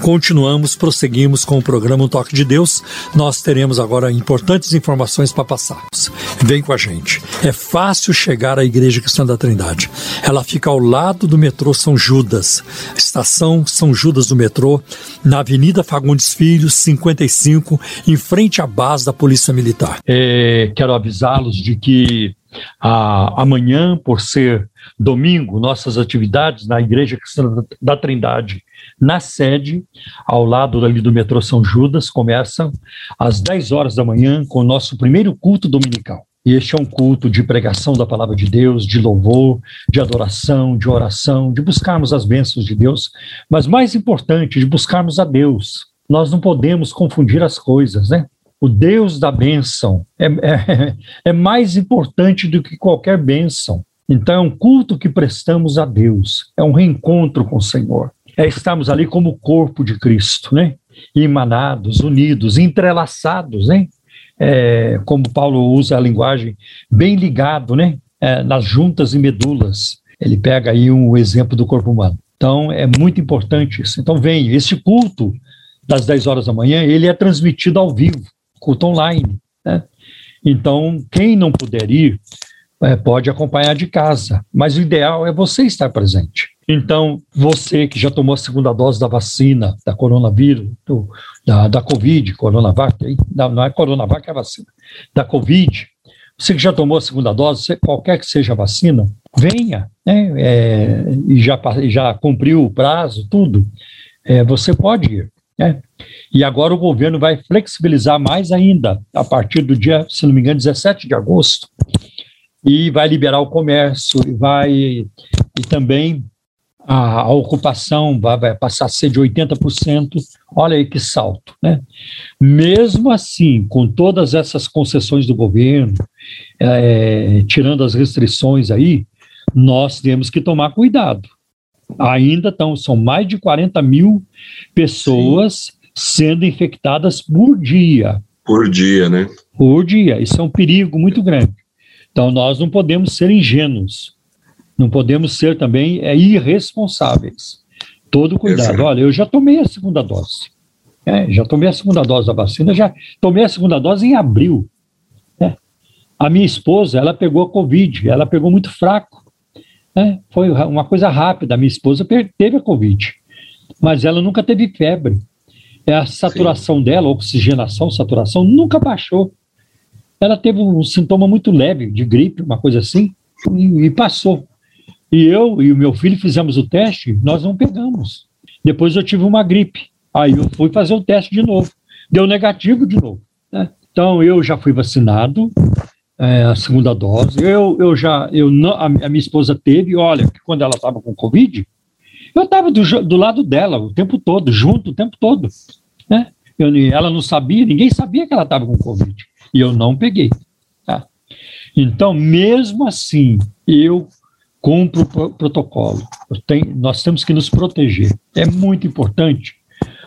Continuamos, prosseguimos com o programa Um Toque de Deus. Nós teremos agora importantes informações para passarmos. Vem com a gente. É fácil chegar à Igreja Cristã da Trindade. Ela fica ao lado do metrô São Judas, estação São Judas do metrô, na Avenida Fagundes Filho, 55, em frente à base da Polícia Militar. É, quero avisá-los de que amanhã, por ser domingo, nossas atividades na Igreja Cristã da Trindade, na sede, ao lado ali do metrô São Judas, começam às 10 horas da manhã com o nosso primeiro culto dominical. E este é um culto de pregação da palavra de Deus, de louvor, de adoração, de oração, de buscarmos as bênçãos de Deus, mas mais importante, de buscarmos a Deus. Nós não podemos confundir as coisas, né? O Deus da bênção é, é, (laughs) é mais importante do que qualquer bênção. Então, é um culto que prestamos a Deus, é um reencontro com o Senhor. É estarmos ali como corpo de Cristo, né? Emanados, unidos, entrelaçados, né? É, como Paulo usa a linguagem, bem ligado, né? É, nas juntas e medulas. Ele pega aí um exemplo do corpo humano. Então, é muito importante isso. Então, vem, esse culto das 10 horas da manhã, ele é transmitido ao vivo, culto online, né? Então, quem não puder ir, é, pode acompanhar de casa, mas o ideal é você estar presente. Então, você que já tomou a segunda dose da vacina, da coronavírus, do, da, da Covid, Coronavac, não, é Coronavac, é vacina, da Covid, você que já tomou a segunda dose, qualquer que seja a vacina, venha, né, é, e já, já cumpriu o prazo, tudo, é, você pode ir. Né? E agora o governo vai flexibilizar mais ainda, a partir do dia, se não me engano, 17 de agosto, e vai liberar o comércio, e vai e também a, a ocupação vai, vai, passar a ser de 80%. Olha aí que salto, né? Mesmo assim, com todas essas concessões do governo, é, tirando as restrições aí, nós temos que tomar cuidado. Ainda estão, são mais de 40 mil pessoas Sim. sendo infectadas por dia. Por dia, né? Por dia. Isso é um perigo muito grande. Então, nós não podemos ser ingênuos, não podemos ser também é, irresponsáveis. Todo cuidado. Olha, eu já tomei a segunda dose. É, já tomei a segunda dose da vacina, já tomei a segunda dose em abril. É. A minha esposa, ela pegou a Covid, ela pegou muito fraco. É, foi uma coisa rápida. A minha esposa teve a Covid, mas ela nunca teve febre. É, a saturação Sim. dela, oxigenação, saturação, nunca baixou. Ela teve um sintoma muito leve de gripe, uma coisa assim, e, e passou. E eu e o meu filho fizemos o teste, nós não pegamos. Depois eu tive uma gripe. Aí eu fui fazer o teste de novo. Deu negativo de novo. Né? Então eu já fui vacinado, é, a segunda dose. Eu, eu já, eu não, a, a minha esposa teve, olha, quando ela estava com Covid, eu estava do, do lado dela o tempo todo, junto o tempo todo. Né? Eu, ela não sabia, ninguém sabia que ela estava com Covid e eu não peguei. Tá? Então, mesmo assim, eu cumpro o protocolo. Tenho, nós temos que nos proteger. É muito importante,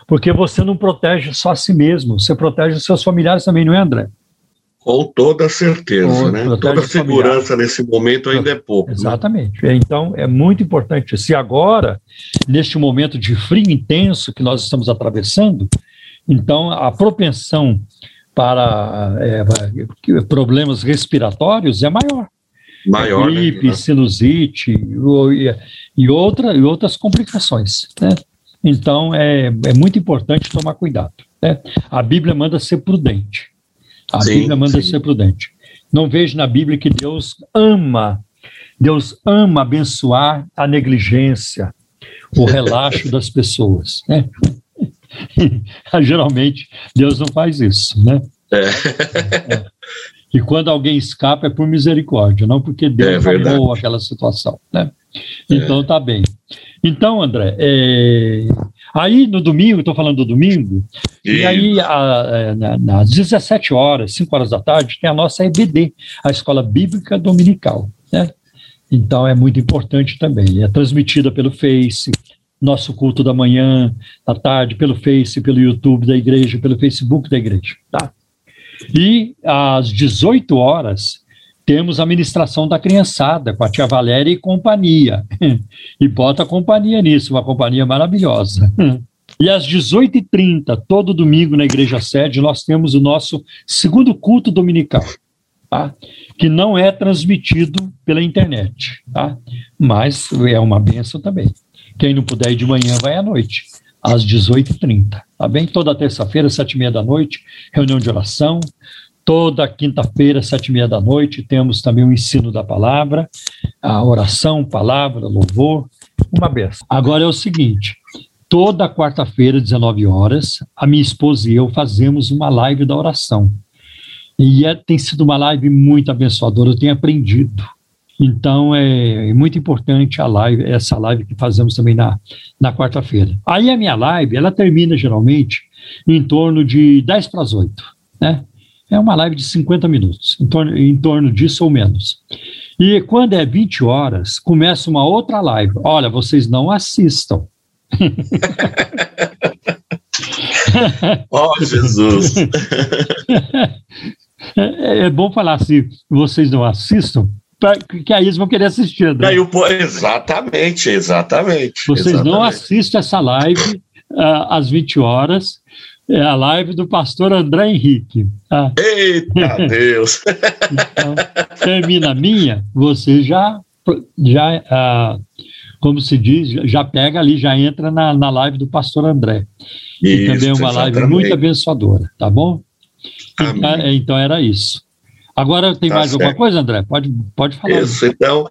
porque você não protege só a si mesmo, você protege os seus familiares também, não é, André? Com toda certeza, né? Toda segurança nesse momento ainda é pouco. Né? Exatamente. Né? Então, é muito importante. Se agora, neste momento de frio intenso que nós estamos atravessando, então a propensão para é, problemas respiratórios é maior. Maior, gripe, né? sinusite e, e, outra, e outras complicações. Né? Então, é, é muito importante tomar cuidado. Né? A Bíblia manda ser prudente. A sim, Bíblia manda sim. ser prudente. Não vejo na Bíblia que Deus ama, Deus ama abençoar a negligência, o relaxo das pessoas. Né? (laughs) Geralmente, Deus não faz isso, né? É. é. E quando alguém escapa é por misericórdia, não porque Deus é amou aquela situação, né? Então tá bem. Então, André, é, aí no domingo, estou falando do domingo, e, e aí a, a, às 17 horas, 5 horas da tarde, tem a nossa EBD, a Escola Bíblica Dominical. Né? Então é muito importante também. É transmitida pelo Face, nosso culto da manhã, da tarde, pelo Face, pelo YouTube da igreja, pelo Facebook da igreja. Tá? E às 18 horas temos a ministração da criançada com a tia Valéria e companhia. (laughs) E bota companhia nisso, uma companhia maravilhosa. E às 18h30, todo domingo na igreja sede, nós temos o nosso segundo culto dominical tá? que não é transmitido pela internet, tá? mas é uma benção também. Quem não puder ir de manhã, vai à noite, às 18h30, tá bem? Toda terça-feira, sete e meia da noite, reunião de oração. Toda quinta-feira, sete e meia da noite, temos também o ensino da palavra, a oração, palavra, louvor, uma benção. Agora é o seguinte, toda quarta-feira, 19 horas, a minha esposa e eu fazemos uma live da oração. E é, tem sido uma live muito abençoadora, eu tenho aprendido. Então é, muito importante a live, essa live que fazemos também na, na quarta-feira. Aí a minha live, ela termina geralmente em torno de 10 para as 8, né? É uma live de 50 minutos, em torno, em torno disso ou menos. E quando é 20 horas, começa uma outra live. Olha, vocês não assistam. (laughs) oh, Jesus! (laughs) É, é bom falar assim, vocês não assistam, que aí eles vão querer assistir. Né? Aí, exatamente, exatamente. Vocês exatamente. não assistem essa live uh, às 20 horas, é a live do pastor André Henrique. Tá? Eita (laughs) Deus! então, termina a minha, você já, já uh, como se diz, já pega ali, já entra na, na live do pastor André. Isso, e também é uma exatamente. live muito abençoadora, tá bom? Então, então era isso. Agora tem tá mais certo. alguma coisa, André? Pode, pode falar. Isso, então,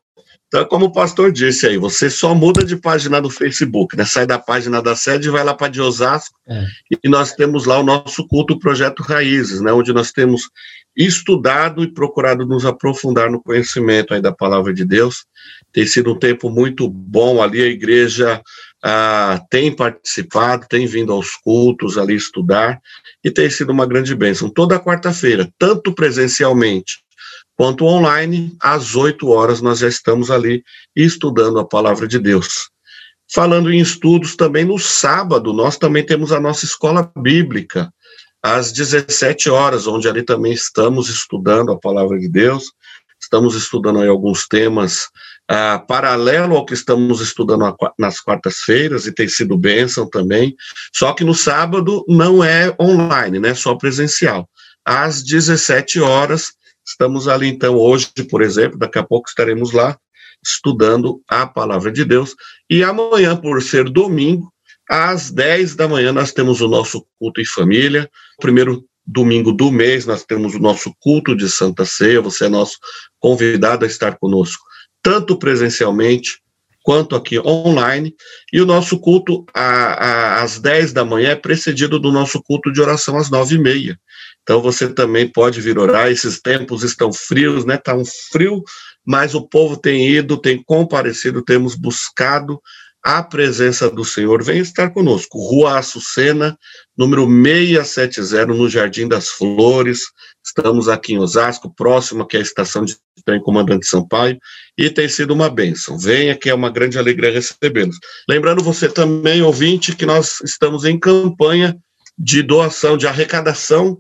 então, como o pastor disse aí, você só muda de página do Facebook, né? Sai da página da sede e vai lá para de Osasco. É. E nós temos lá o nosso culto Projeto Raízes, né? Onde nós temos estudado e procurado nos aprofundar no conhecimento aí da palavra de Deus. Tem sido um tempo muito bom ali, a igreja ah, tem participado, tem vindo aos cultos ali estudar e tem sido uma grande bênção. Toda quarta-feira, tanto presencialmente quanto online, às 8 horas nós já estamos ali estudando a palavra de Deus. Falando em estudos, também no sábado nós também temos a nossa escola bíblica, às 17 horas, onde ali também estamos estudando a palavra de Deus, estamos estudando aí alguns temas ah, paralelo ao que estamos estudando nas quartas-feiras, e tem sido bênção também, só que no sábado não é online, né, só presencial. Às 17 horas, estamos ali então hoje, por exemplo, daqui a pouco estaremos lá estudando a palavra de Deus, e amanhã, por ser domingo, às 10 da manhã, nós temos o nosso culto em família, primeiro domingo do mês, nós temos o nosso culto de Santa Ceia, você é nosso convidado a estar conosco tanto presencialmente quanto aqui online. E o nosso culto a, a, às 10 da manhã é precedido do nosso culto de oração às 9 e meia. Então você também pode vir orar. Esses tempos estão frios, né? Está um frio, mas o povo tem ido, tem comparecido, temos buscado a presença do Senhor. Vem estar conosco. Rua Açucena, número 670, no Jardim das Flores. Estamos aqui em Osasco, próximo aqui à estação de trem Comandante Sampaio, e tem sido uma bênção. Venha, que é uma grande alegria recebê-los. Lembrando você também, ouvinte, que nós estamos em campanha de doação, de arrecadação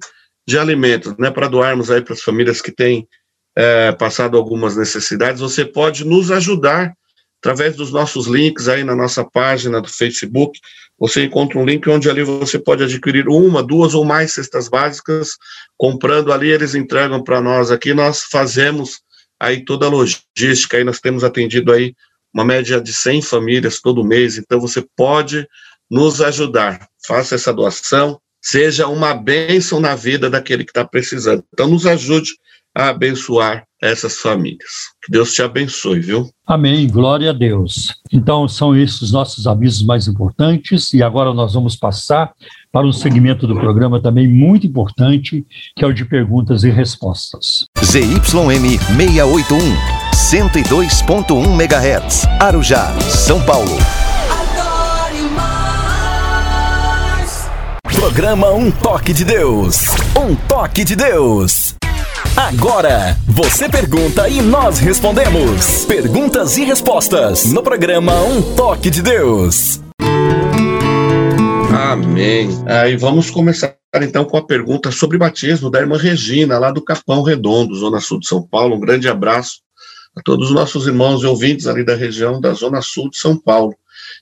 de alimentos, né, para doarmos aí para as famílias que têm é, passado algumas necessidades. Você pode nos ajudar através dos nossos links aí na nossa página do Facebook. Você encontra um link onde ali você pode adquirir uma, duas ou mais cestas básicas. Comprando ali, eles entregam para nós aqui. Nós fazemos aí toda a logística. Aí nós temos atendido aí uma média de 100 famílias todo mês. Então você pode nos ajudar. Faça essa doação. Seja uma bênção na vida daquele que está precisando. Então nos ajude a abençoar essas famílias. Que Deus te abençoe, viu? Amém, glória a Deus. Então, são esses os nossos avisos mais importantes, e agora nós vamos passar para um segmento do programa também muito importante, que é o de perguntas e respostas. ZYM 681, 102.1 MHz, Arujá, São Paulo. Programa Um Toque de Deus. Um Toque de Deus. Agora, você pergunta e nós respondemos. Perguntas e respostas no programa Um Toque de Deus. Amém. Aí vamos começar então com a pergunta sobre batismo da irmã Regina, lá do Capão Redondo, Zona Sul de São Paulo. Um grande abraço a todos os nossos irmãos e ouvintes ali da região da Zona Sul de São Paulo.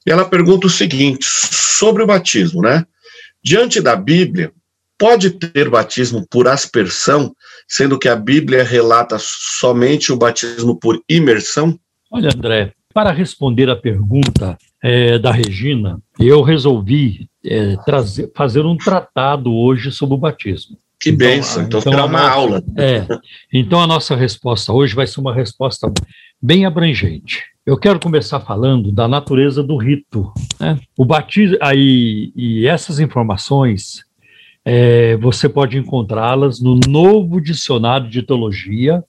E ela pergunta o seguinte, sobre o batismo, né? Diante da Bíblia, pode ter batismo por aspersão, sendo que a Bíblia relata somente o batismo por imersão? Olha, André, para responder a pergunta é, da Regina, eu resolvi é, trazer, fazer um tratado hoje sobre o batismo. Que então, benção, então, então será uma nossa, aula. É, então a nossa resposta hoje vai ser uma resposta bem abrangente. Eu quero começar falando da natureza do rito. Né? O batismo, aí, e essas informações é, você pode encontrá-las no novo dicionário de teologia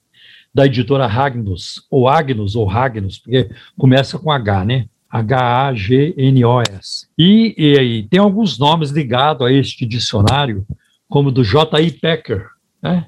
da editora Hagnus, ou Agnus, ou Hagnus, porque começa com H, né? H-A-G-N-O-S. E, e, e, tem alguns nomes ligados a este dicionário, como do J.I. Packer, né?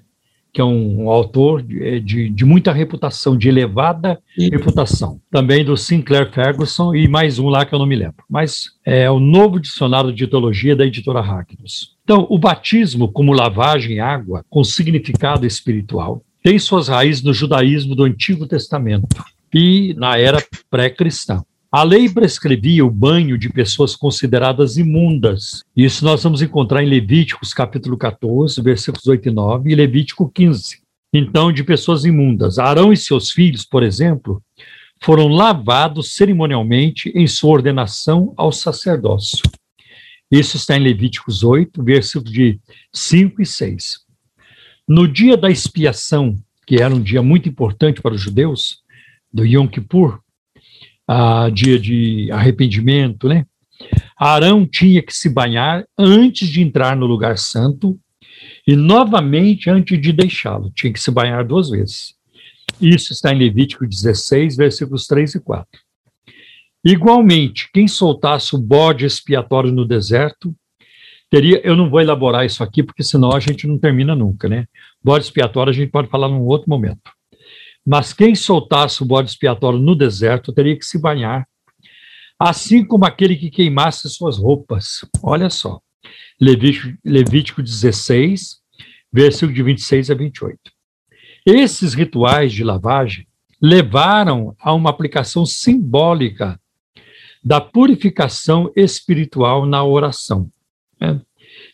Que é um, um autor de, de, de, muita reputação, de elevada reputação. Também do Sinclair Ferguson e mais um lá que eu não me lembro. Mas é o novo dicionário de teologia da editora Hagnus. Então, o batismo como lavagem em água com significado espiritual tem suas raízes no judaísmo do Antigo Testamento e na era pré-cristã. A lei prescrevia o banho de pessoas consideradas imundas. Isso nós vamos encontrar em Levíticos capítulo 14, versículos 8 e 9, e Levítico 15. Então, de pessoas imundas. Arão e seus filhos, por exemplo, foram lavados cerimonialmente em sua ordenação ao sacerdócio. Isso está em Levíticos 8, versículos de 5 e 6. No dia da expiação, que era um dia muito importante para os judeus, do Yom Kippur, a dia de arrependimento, né? Arão tinha que se banhar antes de entrar no lugar santo e novamente antes de deixá-lo. Tinha que se banhar duas vezes. Isso está em Levítico 16, versículos 3 e 4. Igualmente, quem soltasse o bode expiatório no deserto teria. Eu não vou elaborar isso aqui, porque senão a gente não termina nunca, né? Bode expiatório a gente pode falar num outro momento. Mas quem soltasse o bode expiatório no deserto teria que se banhar, assim como aquele que queimasse suas roupas. Olha só. Levítico, Levítico 16, versículo de 26 a 28. Esses rituais de lavagem levaram a uma aplicação simbólica da purificação espiritual na oração. Né?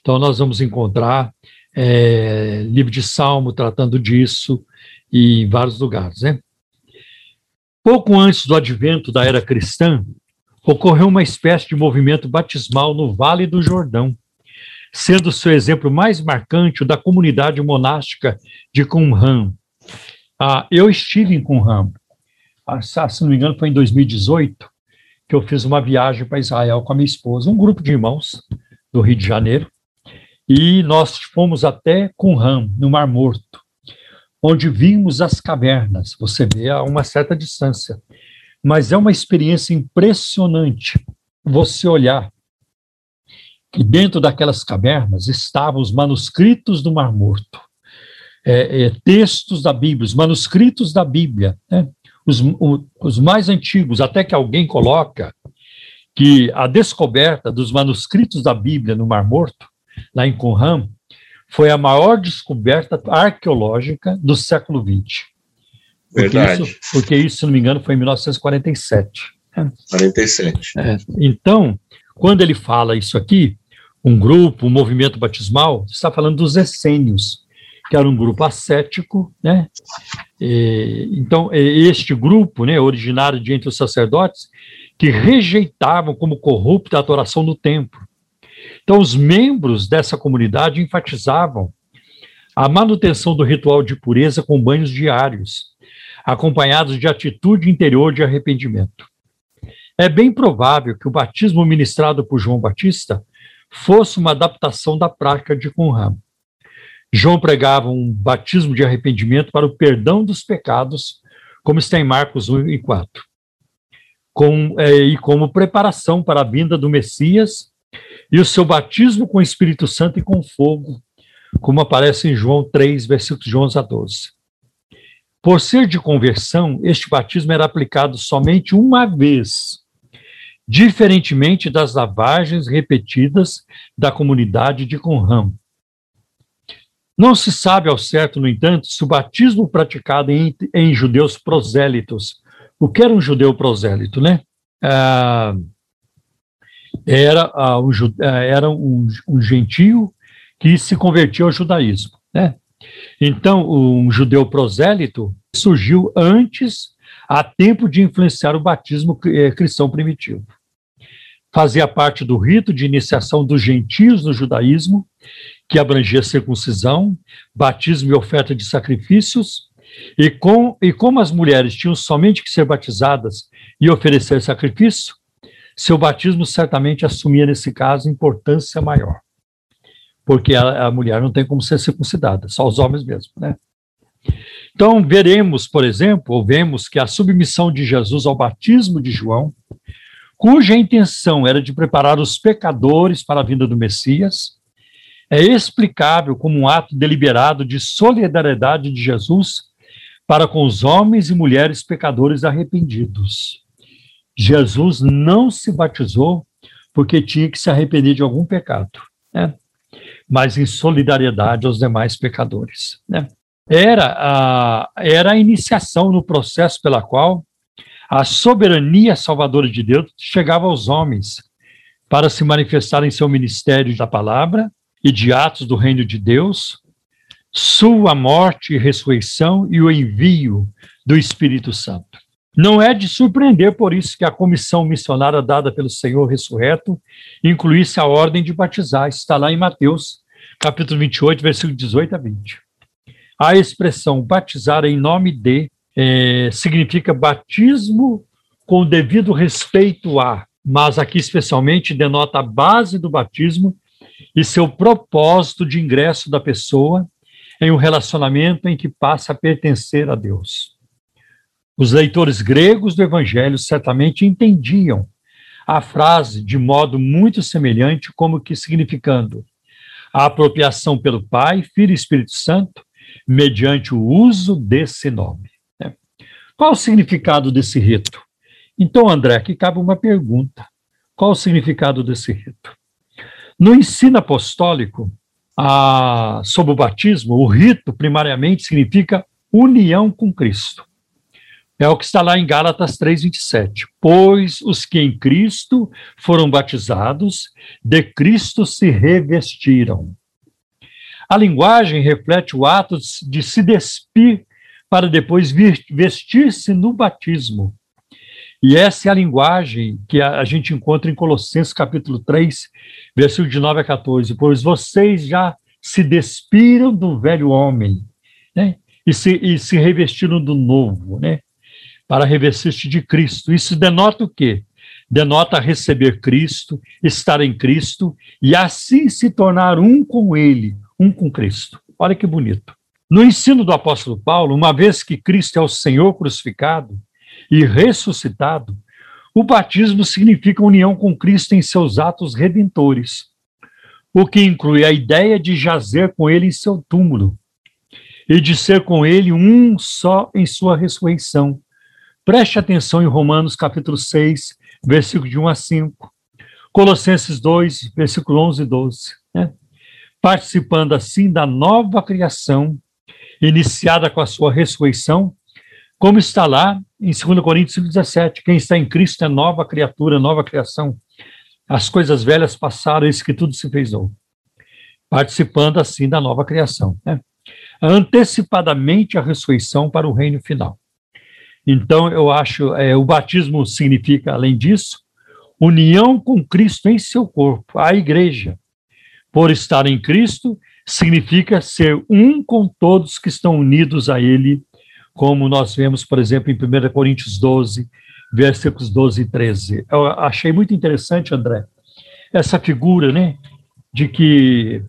Então, nós vamos encontrar é, livro de Salmo tratando disso, e em vários lugares. Né? Pouco antes do advento da era cristã, ocorreu uma espécie de movimento batismal no Vale do Jordão, sendo seu exemplo mais marcante o da comunidade monástica de Qumran. Ah, eu estive em Qumran, ah, se não me engano foi em 2018, que eu fiz uma viagem para Israel com a minha esposa, um grupo de irmãos do Rio de Janeiro, e nós fomos até Qumran, no Mar Morto onde vimos as cavernas. Você vê a uma certa distância. Mas é uma experiência impressionante você olhar que dentro daquelas cavernas estavam os manuscritos do Mar Morto, é, é, textos da Bíblia, os manuscritos da Bíblia, né? os, o, os mais antigos, até que alguém coloca que a descoberta dos manuscritos da Bíblia no Mar Morto, lá em Qumran, foi a maior descoberta arqueológica do século XX. Verdade. Porque isso, porque isso, se não me engano, foi em 1947. 47. É, então, quando ele fala isso aqui, um grupo, um movimento batismal, está falando dos essênios, que era um grupo ascético, né? E, então, este grupo, né, originário de entre os sacerdotes, que rejeitavam como corrupta a adoração no templo, então, os membros dessa comunidade enfatizavam a manutenção do ritual de pureza com banhos diários, acompanhados de atitude interior de arrependimento. É bem provável que o batismo ministrado por João Batista fosse uma adaptação da prática de Qumran. João pregava um batismo de arrependimento para o perdão dos pecados, como está em Marcos 1 e 4, com, é, e como preparação para a vinda do Messias e o seu batismo com o Espírito Santo e com fogo, como aparece em João 3, versículos de 11 a 12. Por ser de conversão, este batismo era aplicado somente uma vez, diferentemente das lavagens repetidas da comunidade de Qumran. Não se sabe ao certo, no entanto, se o batismo praticado em, em judeus prosélitos, o que era um judeu prosélito, né? Ah, era, ah, era um, um gentio que se convertiu ao judaísmo, né? Então, um judeu prosélito surgiu antes, a tempo de influenciar o batismo eh, cristão primitivo. Fazia parte do rito de iniciação dos gentios no judaísmo, que abrangia circuncisão, batismo e oferta de sacrifícios, e, com, e como as mulheres tinham somente que ser batizadas e oferecer sacrifício, seu batismo certamente assumia, nesse caso, importância maior. Porque a, a mulher não tem como ser circuncidada, só os homens mesmo, né? Então, veremos, por exemplo, ou vemos que a submissão de Jesus ao batismo de João, cuja intenção era de preparar os pecadores para a vinda do Messias, é explicável como um ato deliberado de solidariedade de Jesus para com os homens e mulheres pecadores arrependidos. Jesus não se batizou porque tinha que se arrepender de algum pecado, né? mas em solidariedade aos demais pecadores. Né? Era, a, era a iniciação no processo pela qual a soberania salvadora de Deus chegava aos homens para se manifestar em seu ministério da palavra e de atos do reino de Deus, sua morte e ressurreição e o envio do Espírito Santo. Não é de surpreender, por isso, que a comissão missionária dada pelo Senhor ressurreto incluísse a ordem de batizar. Está lá em Mateus, capítulo 28, versículo 18 a 20. A expressão batizar em nome de é, significa batismo com devido respeito a, mas aqui especialmente denota a base do batismo e seu propósito de ingresso da pessoa em um relacionamento em que passa a pertencer a Deus. Os leitores gregos do Evangelho certamente entendiam a frase de modo muito semelhante, como que significando a apropriação pelo Pai, Filho e Espírito Santo, mediante o uso desse nome. Né? Qual o significado desse rito? Então, André, aqui cabe uma pergunta. Qual o significado desse rito? No ensino apostólico, a, sobre o batismo, o rito, primariamente, significa união com Cristo. É o que está lá em Gálatas 3,27. Pois os que em Cristo foram batizados, de Cristo se revestiram. A linguagem reflete o ato de se despir para depois vestir-se no batismo. E essa é a linguagem que a, gente encontra em Colossenses capítulo 3, versículo de 9 a 14. Pois vocês já se despiram do velho homem, né? E se, e se revestiram do novo, né? Para revestir-se de Cristo. Isso denota o quê? Denota receber Cristo, estar em Cristo e assim se tornar um com Ele, um com Cristo. Olha que bonito. No ensino do apóstolo Paulo, uma vez que Cristo é o Senhor crucificado, e ressuscitado, o batismo significa união com Cristo em seus atos redentores, o que inclui a ideia de jazer com ele em seu túmulo e de ser com ele um só em sua ressurreição. Preste atenção em Romanos capítulo 6, versículo de 1 a 5, Colossenses 2, versículo 11 e 12. Né? Participando assim da nova criação, iniciada com a sua ressurreição, como está lá em 2 Coríntios 17, quem está em Cristo é nova criatura, nova criação. As coisas velhas passaram, isso que tudo se fez novo. Participando assim da nova criação. Né? Antecipadamente a ressurreição para o reino final. Então, eu acho, é, o batismo significa, além disso, união com Cristo em seu corpo, a igreja. Por estar em Cristo, significa ser um com todos que estão unidos a Ele como nós vemos, por exemplo, em 1 Coríntios 12, versículos 12 e 13. Eu achei muito interessante, André, essa figura, né, de que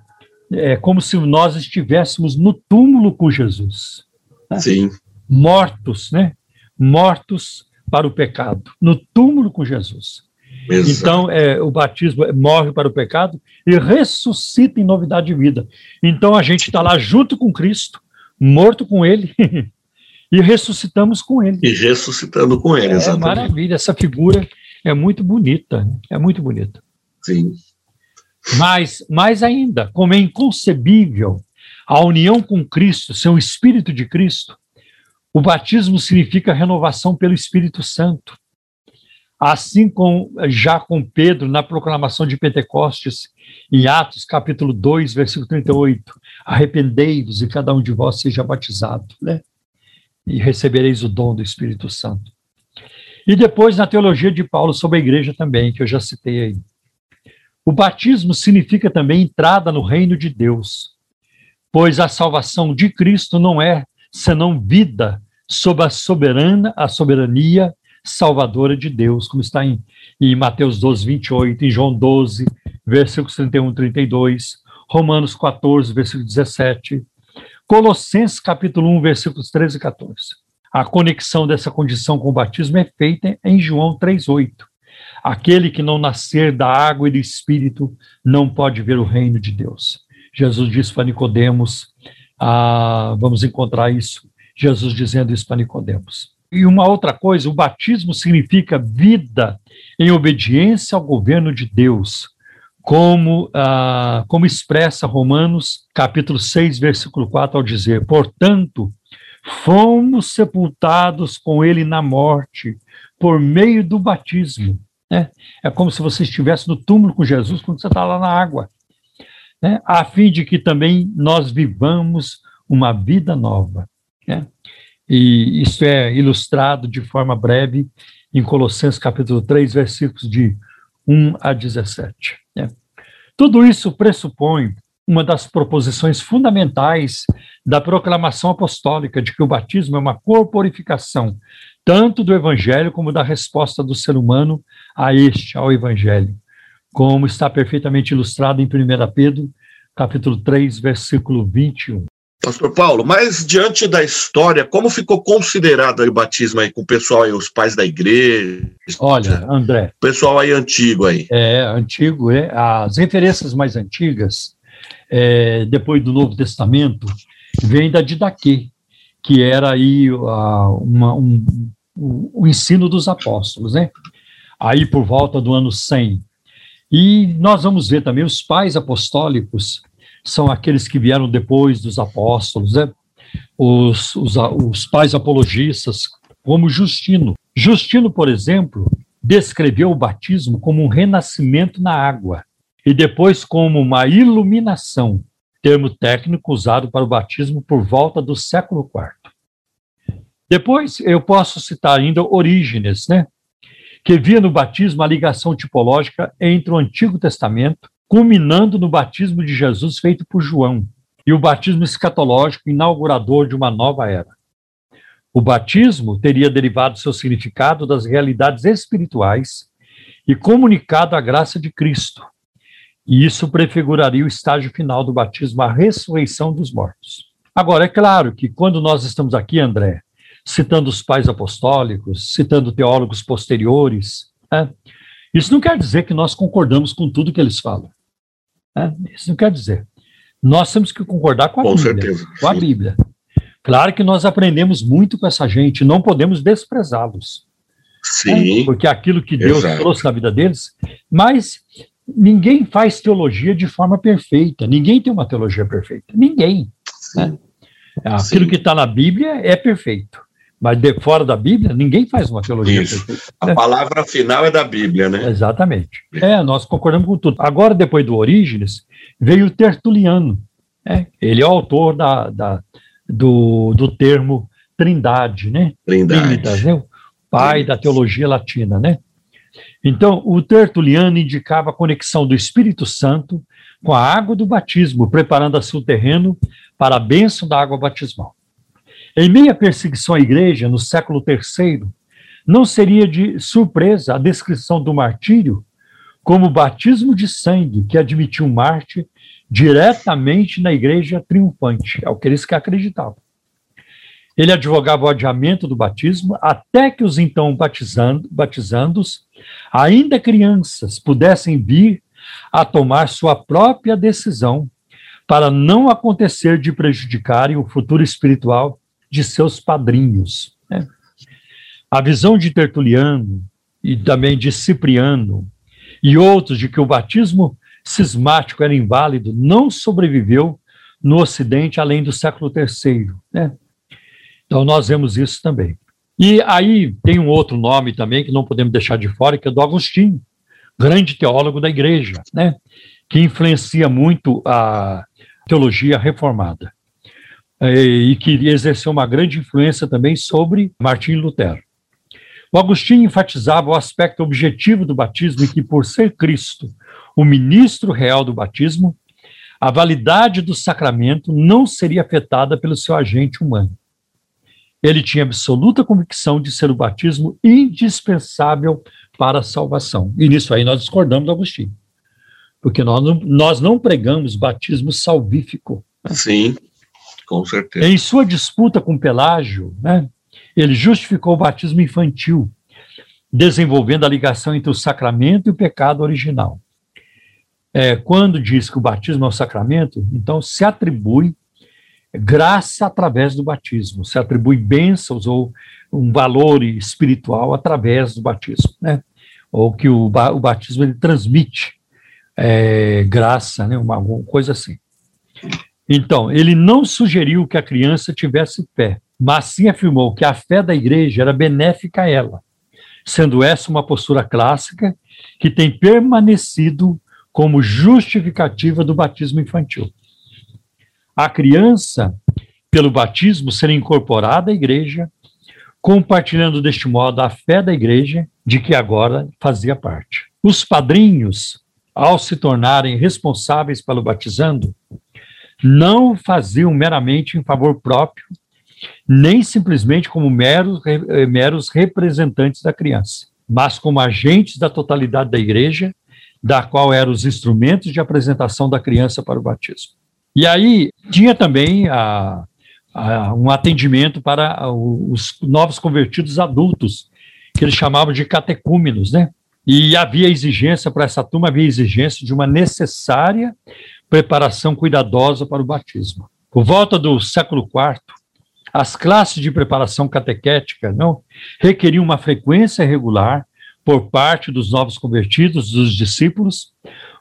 é como se nós estivéssemos no túmulo com Jesus. Né? Sim. Mortos, né? Mortos para o pecado, no túmulo com Jesus. Exato. Então, é, o batismo é, morre para o pecado e ressuscita em novidade de vida. Então, a gente está lá junto com Cristo, morto com Ele, (laughs) e ressuscitamos com Ele. E ressuscitando com ele, É exatamente. maravilha, essa figura é muito bonita, é muito bonita. Sim. Mas, mais ainda, como é inconcebível a união com Cristo, ser o Espírito de Cristo, o batismo significa renovação pelo Espírito Santo. Assim como já com Pedro na proclamação de Pentecostes, em Atos capítulo 2, versículo 38, arrependei-vos e cada um de vós seja batizado, né? E recebereis o dom do Espírito Santo. E depois na teologia de Paulo sobre a igreja também, que eu já citei aí. O batismo significa também entrada no reino de Deus, pois a salvação de Cristo não é senão vida sob a soberana, a soberania salvadora de Deus, como está em, em Mateus 12, 28, em João 12, versículos 31, 32, Romanos 14, versículo 17, Colossenses capítulo 1, versículos 13 e 14. A conexão dessa condição com o batismo é feita em João 3,8. Aquele que não nascer da água e do espírito não pode ver o reino de Deus. Jesus disse para Nicodemos, ah, vamos encontrar isso, Jesus dizendo isso para Nicodemos. E uma outra coisa, o batismo significa vida em obediência ao governo de Deus, como, ah, como expressa Romanos capítulo 6, versículo 4, ao dizer, portanto, fomos sepultados com ele na morte, por meio do batismo. Né? É como se você estivesse no túmulo com Jesus quando você está lá na água. Né? A fim de que também nós vivamos uma vida nova. Né? E isso é ilustrado de forma breve em Colossenses capítulo 3, versículos de 1 a 17. Né? Tudo isso pressupõe uma das proposições fundamentais da proclamação apostólica de que o batismo é uma corporificação tanto do evangelho como da resposta do ser humano a este, ao evangelho, como está perfeitamente ilustrado em 1 Pedro, capítulo 3, versículo 21. Pastor Paulo, mas diante da história, como ficou considerado o batismo aí com o pessoal aí, os pais da igreja, Olha, André, o pessoal aí antigo aí? é antigo, é, as referências mais antigas, é, depois do Novo Testamento, vem da Didaquê, que era aí a, uma, um, o, o ensino dos apóstolos, né? Aí por volta do ano 100. E nós vamos ver também os pais apostólicos são aqueles que vieram depois dos apóstolos, né? Os, os, os pais apologistas, como Justino. Justino, por exemplo, descreveu o batismo como um renascimento na água e depois como uma iluminação, termo técnico usado para o batismo por volta do século IV. Depois eu posso citar ainda Orígenes, né? Que via no batismo a ligação tipológica entre o Antigo Testamento, culminando no batismo de Jesus feito por João, e o batismo escatológico inaugurador de uma nova era. O batismo teria derivado seu significado das realidades espirituais e comunicado a graça de Cristo. E isso prefiguraria o estágio final do batismo, a ressurreição dos mortos. Agora, é claro que quando nós estamos aqui, André, citando os pais apostólicos, citando teólogos posteriores, né, isso não quer dizer que nós concordamos com tudo que eles falam. Né? Isso não quer dizer. Nós temos que concordar com a Com Bíblia. certeza. Com a Bíblia. Claro que nós aprendemos muito com essa gente, não podemos desprezá-los. Sim, né? Porque aquilo que Deus Exato. trouxe na vida deles. Mas ninguém faz teologia de forma perfeita. Ninguém tem uma teologia perfeita. Ninguém. né? Aquilo Sim. que está na Bíblia é perfeito. Mas de fora da Bíblia, ninguém faz uma teologia Isso. perfeita. a palavra final é da Bíblia, né? Exatamente. É, nós concordamos com tudo. Agora, depois do Orígenes, veio o Tertuliano. né? Ele é o autor da, da- do, do termo trindade, né? Trindade. Trinitas, né? O pai da teologia latina, né? Então, o Tertuliano indicava a conexão do Espírito Santo com a água do batismo, preparando assim o terreno para a bênção da água batismal. Em meio à perseguição à igreja, no século III, não seria de surpresa a descrição do martírio como batismo de sangue que admitiu Marte diretamente na igreja triunfante, é o que eles que acreditavam. Ele advogava o adiamento do batismo até que os então batizando, batizandos, ainda crianças, pudessem vir a tomar sua própria decisão para não acontecer de prejudicarem o futuro espiritual de seus padrinhos. Né? A visão de Tertuliano e também de Cipriano e outros de que o batismo cismático era inválido não sobreviveu no Ocidente além do século III. Né? Então, nós vemos isso também. E aí tem um outro nome também que não podemos deixar de fora, que é do Agostinho, grande teólogo da igreja, né? que influencia muito a teologia reformada e que exerceu uma grande influência também sobre Martinho Lutero. O Agostinho enfatizava o aspecto objetivo do batismo e que, por ser Cristo o ministro real do batismo, a validade do sacramento não seria afetada pelo seu agente humano. Ele tinha absoluta convicção de ser o batismo indispensável para a salvação. E nisso aí nós discordamos do Agostinho. Porque nós não, nós não pregamos batismo salvífico. Sim, com certeza. Em sua disputa com Pelágio, né, ele justificou o batismo infantil, desenvolvendo a ligação entre o sacramento e o pecado original. É, quando diz que o batismo é um sacramento, então se atribui graça através do batismo, se atribui bênçãos ou um valor espiritual através do batismo, né? Ou que o, o batismo ele transmite é, graça, né? Uma, uma coisa assim. Então, ele não sugeriu que a criança tivesse fé, mas sim afirmou que a fé da igreja era benéfica a ela, sendo essa uma postura clássica que tem permanecido como justificativa do batismo infantil a criança, pelo batismo, ser incorporada à igreja, compartilhando deste modo a fé da igreja de que agora fazia parte. Os padrinhos, ao se tornarem responsáveis pelo batizando, não faziam meramente em favor próprio, nem simplesmente como meros, eh, meros representantes da criança, mas como agentes da totalidade da igreja, da qual eram os instrumentos de apresentação da criança para o batismo. E aí tinha também a, a, um atendimento para os novos convertidos adultos, que eles chamavam de catecúmenos, né? E havia exigência para essa turma, havia exigência de uma necessária preparação cuidadosa para o batismo. Por volta do século IV, as classes de preparação catequética não requeriam uma frequência regular por parte dos novos convertidos, dos discípulos,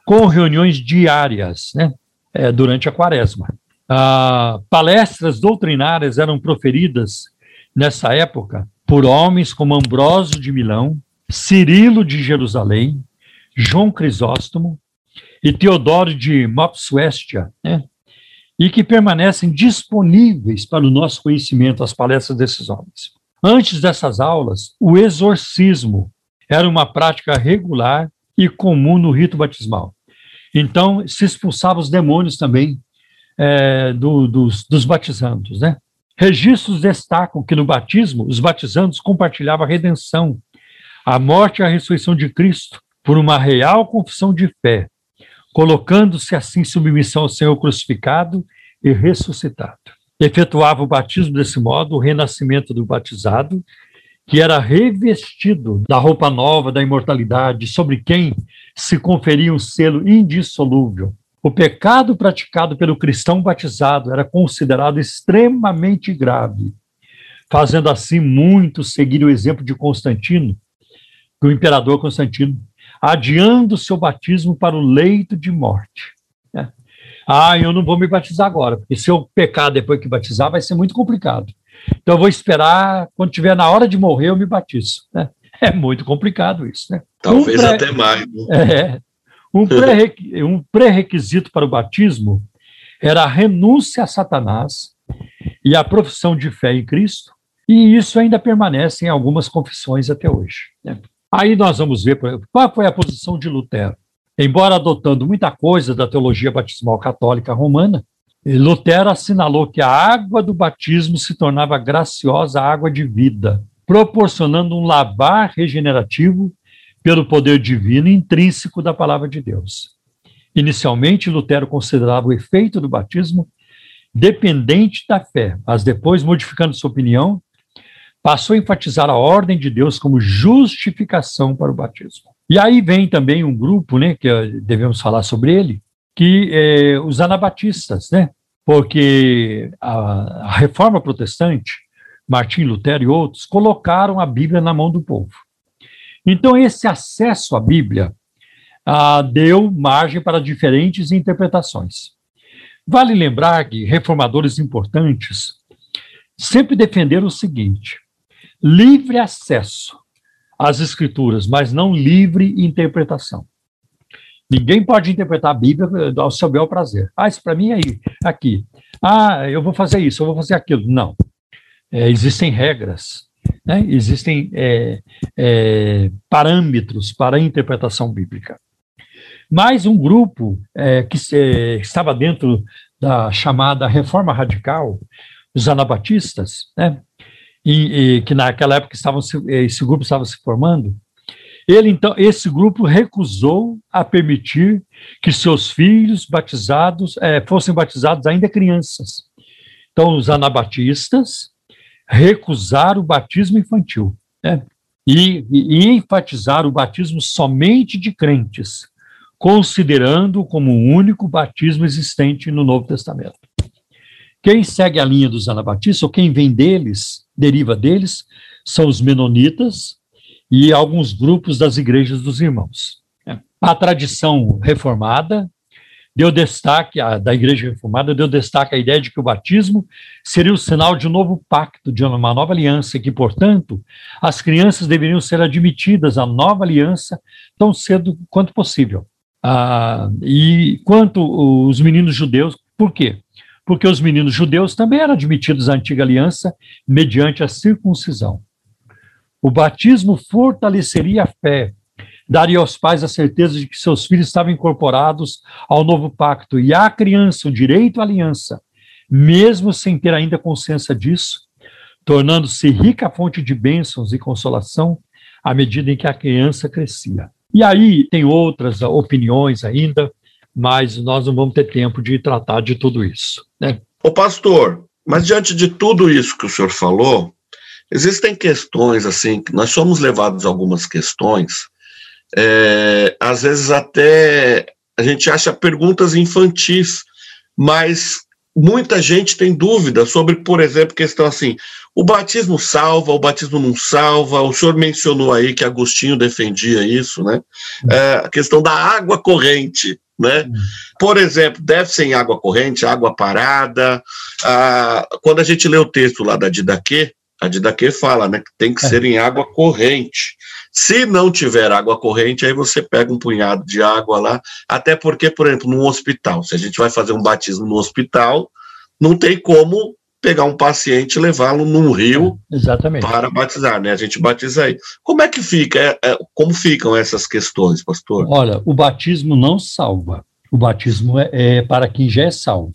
com reuniões diárias, né? é, durante a quaresma. Ah, palestras doutrinárias eram proferidas nessa época por homens como Ambrósio de Milão, Cirilo de Jerusalém, João Crisóstomo e Teodoro de Mopsuestia, né? e que permanecem disponíveis para o nosso conhecimento as palestras desses homens. Antes dessas aulas, o exorcismo era uma prática regular e comum no rito batismal. Então, se expulsava os demônios também é, do, dos, dos batizandos, né? Registros destacam que no batismo, os batizandos compartilhavam a redenção, a morte e a ressurreição de Cristo por uma real confissão de fé, colocando-se assim em submissão ao Senhor crucificado e ressuscitado. Efetuava o batismo desse modo, o renascimento do batizado, que era revestido da roupa nova da imortalidade, sobre quem se conferia um selo indissolúvel. O pecado praticado pelo cristão batizado era considerado extremamente grave, fazendo assim muitos seguir o exemplo de Constantino, do imperador Constantino, adiando seu batismo para o leito de morte. É. Ah, eu não vou me batizar agora, porque se eu pecar depois que batizar vai ser muito complicado. Então eu vou esperar, quando tiver na hora de morrer, eu me batizo. Né? É muito complicado isso, né? Talvez um pré... até mais. Né? É, um, pré um pré-requisito para o batismo era a renúncia a Satanás e a profissão de fé em Cristo, e isso ainda permanece em algumas confissões até hoje. Né? Aí nós vamos ver qual foi a posição de Lutero. Embora adotando muita coisa da teologia batismal católica romana, Lutero assinalou que a água do batismo se tornava graciosa água de vida, proporcionando um lavar regenerativo pelo poder divino intrínseco da palavra de Deus. Inicialmente, Lutero considerava o efeito do batismo dependente da fé, mas depois, modificando sua opinião, passou a enfatizar a ordem de Deus como justificação para o batismo. E aí vem também um grupo, né, que eh, devemos falar sobre ele, que é os anabatistas, né, porque a, a reforma protestante, Martim Lutero e outros, colocaram a Bíblia na mão do povo. Então, esse acesso à Bíblia ah, deu margem para diferentes interpretações. Vale lembrar que reformadores importantes sempre defenderam o seguinte: livre acesso às escrituras, mas não livre interpretação. Ninguém pode interpretar a Bíblia ao seu bel prazer. Ah, isso para mim é aqui. Ah, eu vou fazer isso, eu vou fazer aquilo. Não. É, existem regras, né? existem é, é, parâmetros para a interpretação bíblica. Mas um grupo é, que se, estava dentro da chamada reforma radical, os anabatistas, né, e, e, que naquela época estavam se, esse grupo estava se formando, ele então, esse grupo recusou a permitir que seus filhos batizados é, fossem batizados ainda crianças. Então, os anabatistas recusaram o batismo infantil né, e, e, e enfatizaram o batismo somente de crentes, considerando como o único batismo existente no Novo Testamento. Quem segue a linha dos anabatistas, ou quem vem deles, deriva deles, são os menonitas e alguns grupos das igrejas dos irmãos. A tradição reformada deu destaque, a, da igreja reformada deu destaque à ideia de que o batismo seria o sinal de um novo pacto, de uma nova aliança, que, portanto, as crianças deveriam ser admitidas à nova aliança tão cedo quanto possível. Ah, e quanto os meninos judeus, por quê? Porque os meninos judeus também eram admitidos à antiga aliança mediante a circuncisão. O batismo fortaleceria a fé, daria aos pais a certeza de que seus filhos estavam incorporados ao novo pacto e à criança o direito à aliança, mesmo sem ter ainda consciência disso, tornando-se rica fonte de bênçãos e consolação à medida em que a criança crescia. E aí tem outras opiniões ainda, mas nós não vamos ter tempo de tratar de tudo isso. Né? Ô pastor, mas diante de tudo isso que o senhor falou, existem questões assim, nós somos levados a algumas questões, é, às vezes até a gente acha perguntas infantis, mas muita gente tem dúvida sobre, por exemplo, questão assim, o batismo salva, o batismo não salva. O senhor mencionou aí que Agostinho defendia isso, né? É, a questão da água corrente, né? Por exemplo, deve ser em água corrente, água parada. Ah, quando a gente lê o texto lá da Didaquê, a Didaquê fala, né, que tem que é. ser em água corrente. Se não tiver água corrente, aí você pega um punhado de água lá, até porque, por exemplo, num hospital, se a gente vai fazer um batismo no hospital, não tem como pegar um paciente e levá-lo num rio é, para batizar, né? A gente batiza aí. Como é que fica? É, é, como ficam essas questões, pastor? Olha, o batismo não salva. O batismo é, é para quem já é salvo.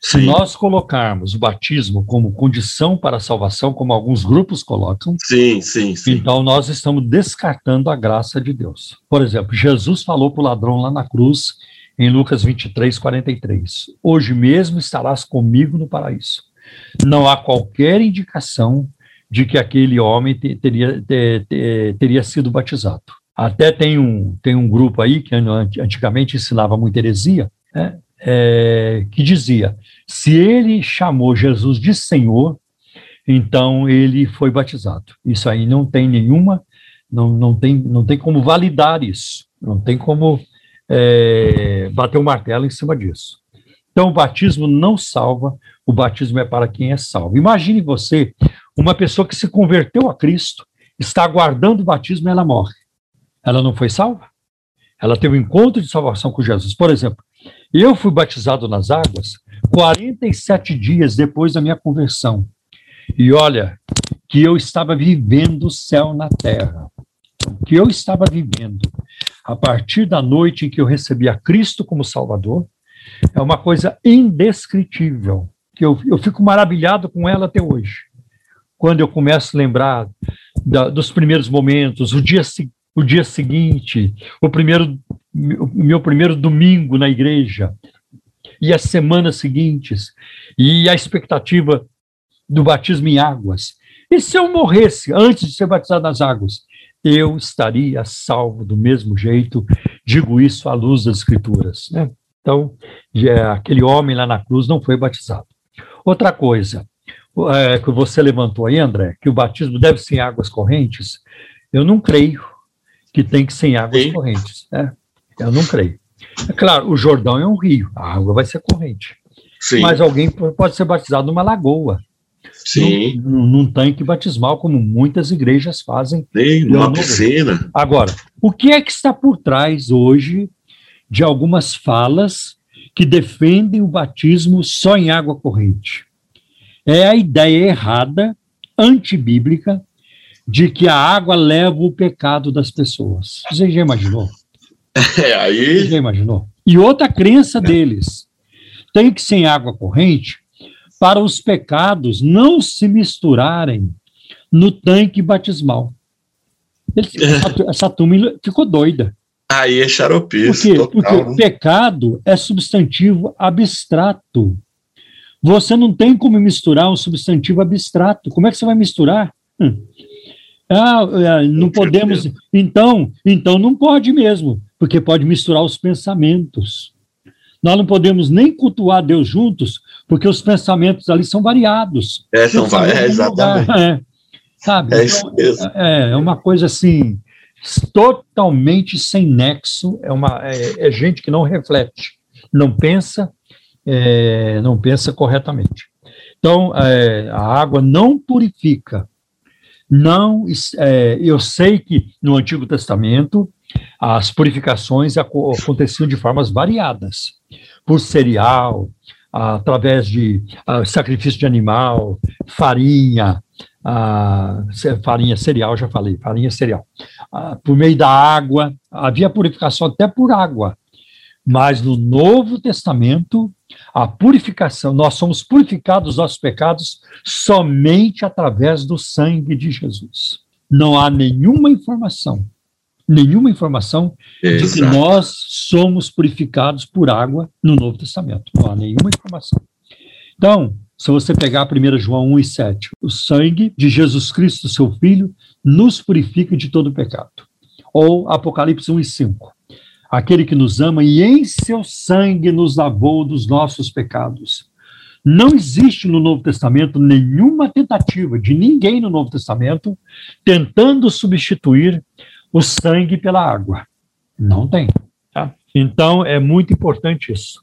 Se sim. nós colocarmos o batismo como condição para a salvação, como alguns grupos colocam, sim, sim, sim. então nós estamos descartando a graça de Deus. Por exemplo, Jesus falou para o ladrão lá na cruz, em Lucas 23, 43: Hoje mesmo estarás comigo no paraíso não há qualquer indicação de que aquele homem te, teria, te, te, teria sido batizado. Até tem um, tem um grupo aí que antigamente ensinava muita heresia, né, é, que dizia: se ele chamou Jesus de Senhor, então ele foi batizado. Isso aí não tem nenhuma, não, não, tem, não tem como validar isso, não tem como é, bater o um martelo em cima disso. Então, o batismo não salva, o batismo é para quem é salvo. Imagine você, uma pessoa que se converteu a Cristo, está aguardando o batismo e ela morre. Ela não foi salva? Ela teve um encontro de salvação com Jesus. Por exemplo, eu fui batizado nas águas 47 dias depois da minha conversão. E olha, que eu estava vivendo o céu na terra. O que eu estava vivendo a partir da noite em que eu recebi a Cristo como Salvador, é uma coisa indescritível que eu, eu fico maravilhado com ela até hoje. Quando eu começo a lembrar da, dos primeiros momentos, o dia, o dia seguinte, o primeiro, meu primeiro domingo na igreja, e as semanas seguintes, e a expectativa do batismo em águas. E se eu morresse antes de ser batizado nas águas? Eu estaria salvo do mesmo jeito, digo isso à luz das Escrituras. Né? Então, aquele homem lá na cruz não foi batizado. Outra coisa é, que você levantou aí, André, que o batismo deve ser em águas correntes, eu não creio que tem que ser em águas Sim. correntes. Né? Eu não creio. É claro, o Jordão é um rio, a água vai ser corrente. Sim. Mas alguém pode ser batizado numa lagoa. Sim. Num, num tanque batismal, como muitas igrejas fazem. Sim, numa piscina. Agora, o que é que está por trás hoje de algumas falas que defendem o batismo só em água corrente? É a ideia errada, antibíblica, de que a água leva o pecado das pessoas. Você já imaginou? (laughs) É, aí. Você já imaginou? E outra crença deles tem que ser em água corrente para os pecados não se misturarem no tanque batismal. (laughs) essa, essa turma ficou doida. Aí é xaropice. Por quê? Porque né? pecado é substantivo abstrato. Você não tem como misturar um substantivo abstrato. Como é que você vai misturar? Hum. Ah, é, não podemos. Então, então não pode mesmo, porque pode misturar os pensamentos. Nós não podemos nem cultuar Deus juntos, porque os pensamentos ali são variados. É, são variados, é, exatamente. É, sabe? É, então, é, é uma coisa assim, totalmente sem nexo, é, uma, é, é gente que não reflete, não pensa, é, não pensa corretamente. Então, é, a água não purifica. Não, é, eu sei que no Antigo Testamento as purificações aconteciam de formas variadas, por cereal, através de sacrifício de animal, farinha, farinha cereal, já falei, farinha cereal, por meio da água, havia purificação até por água, mas no Novo Testamento, a purificação, nós somos purificados dos nossos pecados somente através do sangue de Jesus. Não há nenhuma informação, nenhuma informação Exato. de que nós somos purificados por água no Novo Testamento. Não há nenhuma informação. Então, se você pegar 1 João 1 e 7, o sangue de Jesus Cristo, seu Filho, nos purifica de todo pecado. Ou Apocalipse 1 e 5 aquele que nos ama e em seu sangue nos lavou dos nossos pecados. Não existe no Novo Testamento nenhuma tentativa de ninguém no Novo Testamento tentando substituir o sangue pela água. Não tem. Tá? Então é muito importante isso.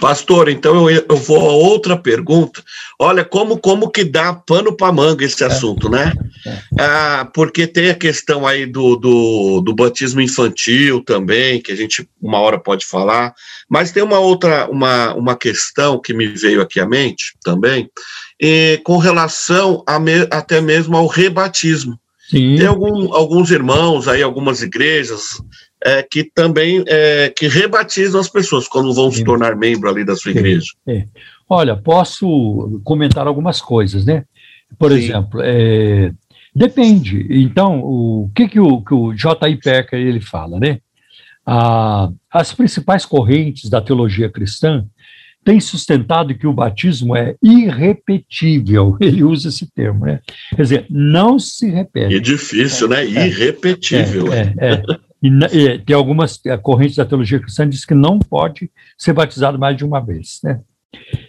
Pastor, então eu, eu vou a outra pergunta. Olha, como, como que dá pano para manga esse é. assunto, né? É. Ah, porque tem a questão aí do, do, do, batismo infantil também, que a gente uma hora pode falar, mas tem uma outra, uma, uma questão que me veio aqui à mente também, e, com relação a me, até mesmo ao rebatismo. Sim. Tem algum, alguns irmãos aí, algumas igrejas é, que também é, que rebatizam as pessoas quando vão se tornar membro ali da sua igreja. É. Olha, posso comentar algumas coisas, né? Por Sim. exemplo, é, depende. Então, o que, que o, que o J.I. Packer ele fala, né? Ah, as principais correntes da teologia cristã têm sustentado que o batismo é irrepetível. (laughs) Ele usa esse termo, né? Quer dizer, não se repete. É difícil, né? É. Irrepetível. É, é, e, e, tem algumas correntes da teologia cristã que diz que não pode ser batizado mais de uma vez. Né?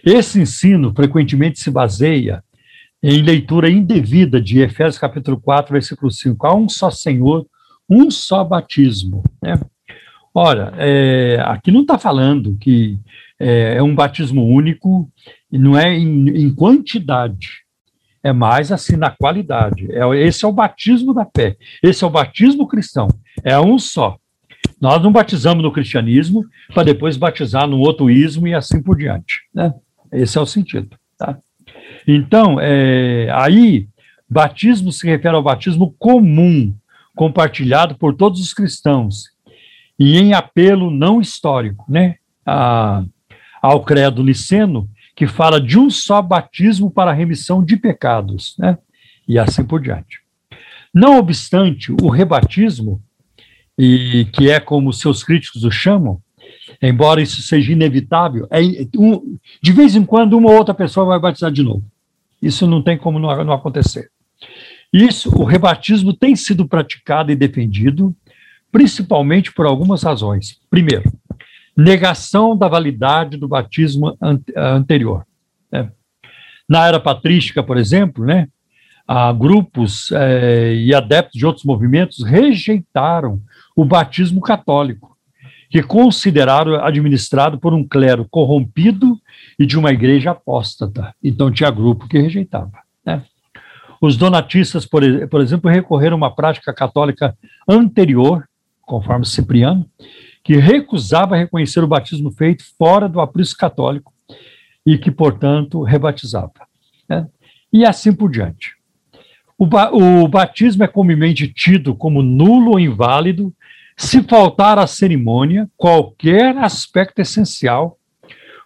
Esse ensino frequentemente se baseia em leitura indevida de Efésios capítulo 4, versículo 5. Há um só Senhor, um só batismo. Né? Ora, é, aqui não está falando que é, é, um batismo único, não é em, em quantidade é mais assim na qualidade. É, esse é o batismo da fé. Esse é o batismo cristão. É um só. Nós não batizamos no cristianismo para depois batizar no outro ismo e assim por diante. Né? Esse é o sentido. Tá? Então, é, aí, batismo se refere ao batismo comum, compartilhado por todos os cristãos, e em apelo não histórico, né? A, ao credo niceno, que fala de um só batismo para a remissão de pecados, né? E assim por diante. Não obstante, o rebatismo, e que é como seus críticos o chamam, embora isso seja inevitável, é, um, de vez em quando uma ou outra pessoa vai batizar de novo. Isso não tem como não, não acontecer. Isso, o rebatismo tem sido praticado e defendido, principalmente por algumas razões. Primeiro, negação da validade do batismo anterior. Né? Na era patrística, por exemplo, né, grupos é, e adeptos de outros movimentos rejeitaram o batismo católico, que consideraram administrado por um clero corrompido e de uma igreja apóstata. Então tinha grupo que rejeitava. Né? Os donatistas, por, por exemplo, recorreram a uma prática católica anterior, conforme Cipriano, que recusava reconhecer o batismo feito fora do aprisco católico e que, portanto, rebatizava. Né? E assim por diante. O, ba o batismo é comumente tido como nulo ou inválido se faltar à cerimônia qualquer aspecto essencial,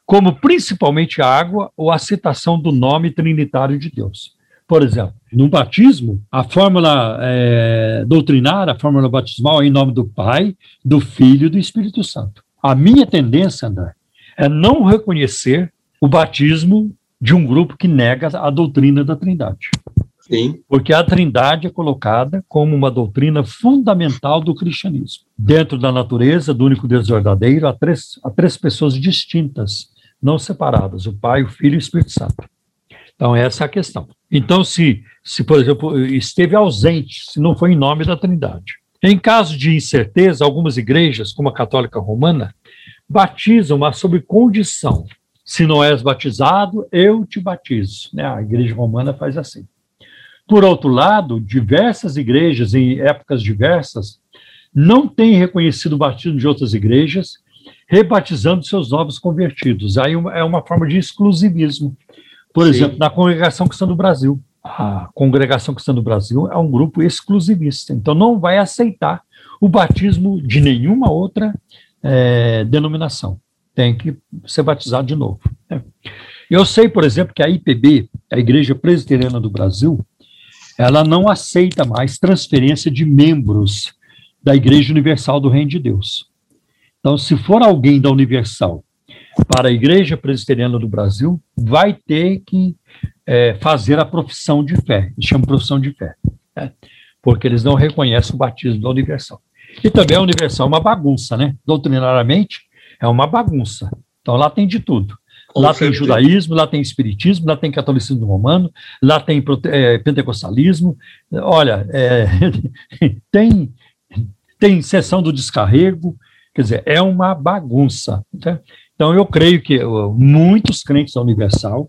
como principalmente a água ou a citação do nome trinitário de Deus. Por exemplo, no batismo, a fórmula é, doutrinária, a fórmula batismal é em nome do Pai, do Filho e do Espírito Santo. A minha tendência, André, é não reconhecer o batismo de um grupo que nega a doutrina da Trindade. Sim. Porque a Trindade é colocada como uma doutrina fundamental do cristianismo. Dentro da natureza do único Deus verdadeiro, há três, há três pessoas distintas, não separadas: o Pai, o Filho e o Espírito Santo. Então, essa é a questão. Então, se, se, por exemplo, esteve ausente, se não foi em nome da Trindade. Em caso de incerteza, algumas igrejas, como a Católica Romana, batizam, mas sob condição. Se não és batizado, eu te batizo. Né? A igreja romana faz assim. Por outro lado, diversas igrejas, em épocas diversas, não têm reconhecido o batismo de outras igrejas, rebatizando seus novos convertidos. Aí é uma forma de exclusivismo. Por Sim. exemplo, na Congregação Cristã do Brasil. A Congregação Cristã do Brasil é um grupo exclusivista, então não vai aceitar o batismo de nenhuma outra é, denominação. Tem que ser batizado de novo. Né? Eu sei, por exemplo, que a IPB, a Igreja Presbiteriana do Brasil, ela não aceita mais transferência de membros da Igreja Universal do Reino de Deus. Então, se for alguém da Universal para a Igreja Presbiteriana do Brasil, vai ter que é, fazer a profissão de fé, eles chamam profissão de fé, né? porque eles não reconhecem o batismo da Universal. E também a Universal é uma bagunça, né? Doutrinariamente, é uma bagunça. Então, lá tem de tudo. Com lá certeza. tem judaísmo, lá tem espiritismo, lá tem catolicismo romano, lá tem é, pentecostalismo. Olha, é, (laughs) tem, tem sessão do descarrego, quer dizer, é uma bagunça. Tá? Então, eu creio que muitos crentes da Universal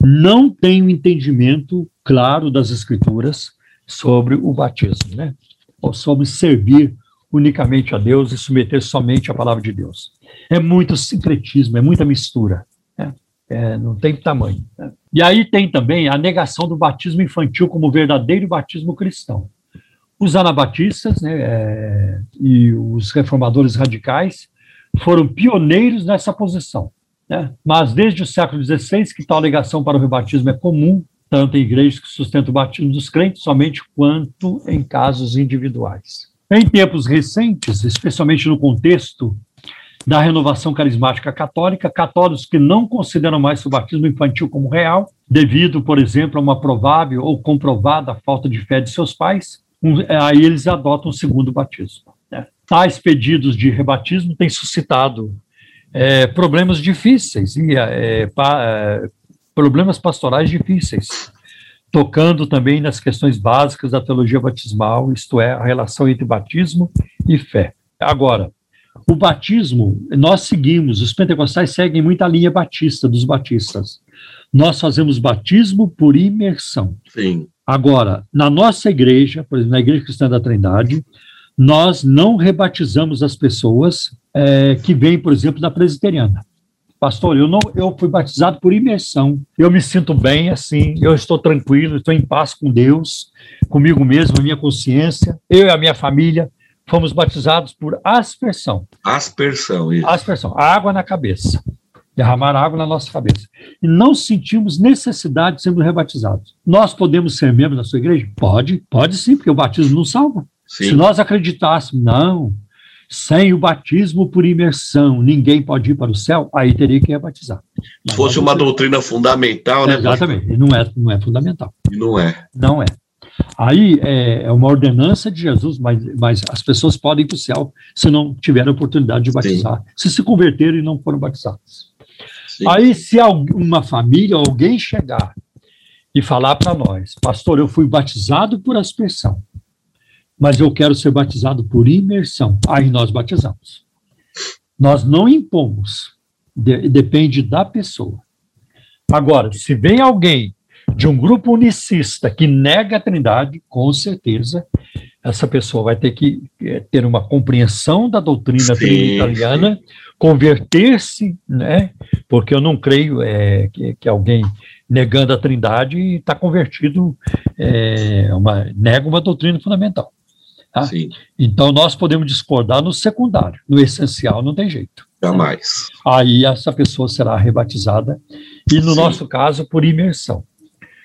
não têm um entendimento claro das Escrituras sobre o batismo, né? ou sobre servir unicamente a Deus e submeter somente à palavra de Deus. É muito sincretismo, é muita mistura. É, não tem tamanho. Né? E aí tem também a negação do batismo infantil como verdadeiro batismo cristão. Os anabatistas né, é, e os reformadores radicais foram pioneiros nessa posição. Né? Mas desde o século XVI que tal alegação para o rebatismo é comum, tanto em igrejas que sustentam o batismo dos crentes somente quanto em casos individuais. Em tempos recentes, especialmente no contexto da renovação carismática católica, católicos que não consideram mais o batismo infantil como real, devido, por exemplo, a uma provável ou comprovada falta de fé de seus pais, aí eles adotam o segundo batismo. Tais pedidos de rebatismo têm suscitado é, problemas difíceis, e, é, pa, é, problemas pastorais difíceis, tocando também nas questões básicas da teologia batismal, isto é, a relação entre batismo e fé. Agora, o batismo, nós seguimos, os pentecostais seguem muita linha batista, dos batistas. Nós fazemos batismo por imersão. Sim. Agora, na nossa igreja, por exemplo, na Igreja Cristã da Trindade, nós não rebatizamos as pessoas é, que vêm, por exemplo, da presbiteriana. Pastor, eu não, eu fui batizado por imersão. Eu me sinto bem assim, eu estou tranquilo, estou em paz com Deus, comigo mesmo, a minha consciência, eu e a minha família fomos batizados por aspersão. Aspersão, isso. Aspersão, água na cabeça. Derramar água na nossa cabeça. E não sentimos necessidade de sermos rebatizados. Nós podemos ser membros da sua igreja? Pode, pode sim, porque o batismo não salva. Sim. Se nós acreditássemos, não, sem o batismo por imersão, ninguém pode ir para o céu, aí teria que rebatizar. Se fosse uma doutrina fundamental, né? Exatamente, e não é, não é fundamental. E não é. Não é. Aí é, é uma ordenança de Jesus, mas, mas as pessoas podem ir para o céu se não tiverem oportunidade de batizar, se se converterem e não foram batizados. Sim. Aí, se uma família, alguém chegar e falar para nós, pastor, eu fui batizado por aspersão, mas eu quero ser batizado por imersão, aí nós batizamos. Nós não impomos, de- depende da pessoa. Agora, se vem alguém de um grupo unicista que nega a trindade, com certeza essa pessoa vai ter que eh, ter uma compreensão da doutrina trinitariana, converter-se, né? Porque eu não creio eh, que, que alguém negando a trindade está convertido, eh, uma, nega uma doutrina fundamental. Sim, Então nós podemos discordar no secundário, no essencial não tem jeito. jamais. Aí essa pessoa será rebatizada e no Sim. nosso caso por imersão.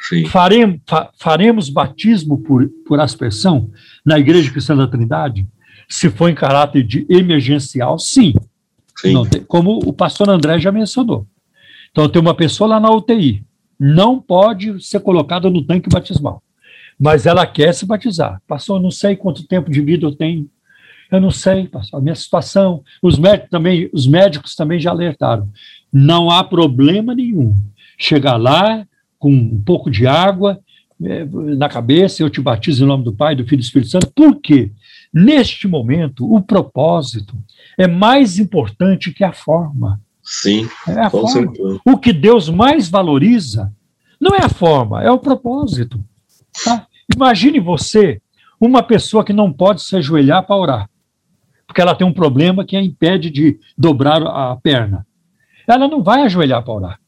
Sim, Faremos, fa- faremos batismo por, por aspersão na Igreja Cristã da Trindade? Se for em caráter de emergencial, sim. sim. Não tem- como o pastor André já mencionou. Então, tem uma pessoa lá na UTI, não pode ser colocada no tanque batismal, mas ela quer se batizar. Pastor, eu não sei quanto tempo de vida eu tenho. Eu não sei, pastor, a minha situação. Os médicos também, os médicos também já alertaram. Não há problema nenhum. Chegar lá com um pouco de água eh, na cabeça, eu te batizo em nome do Pai, do Filho e do Espírito Santo. Por quê? Neste momento, o propósito é mais importante que a forma. Sim, É a com forma. certeza. O que Deus mais valoriza não é a forma, é o propósito. tá? Imagine você, uma pessoa que não pode se ajoelhar para orar, porque ela tem um problema que a impede de dobrar a perna. Ela não vai ajoelhar para orar.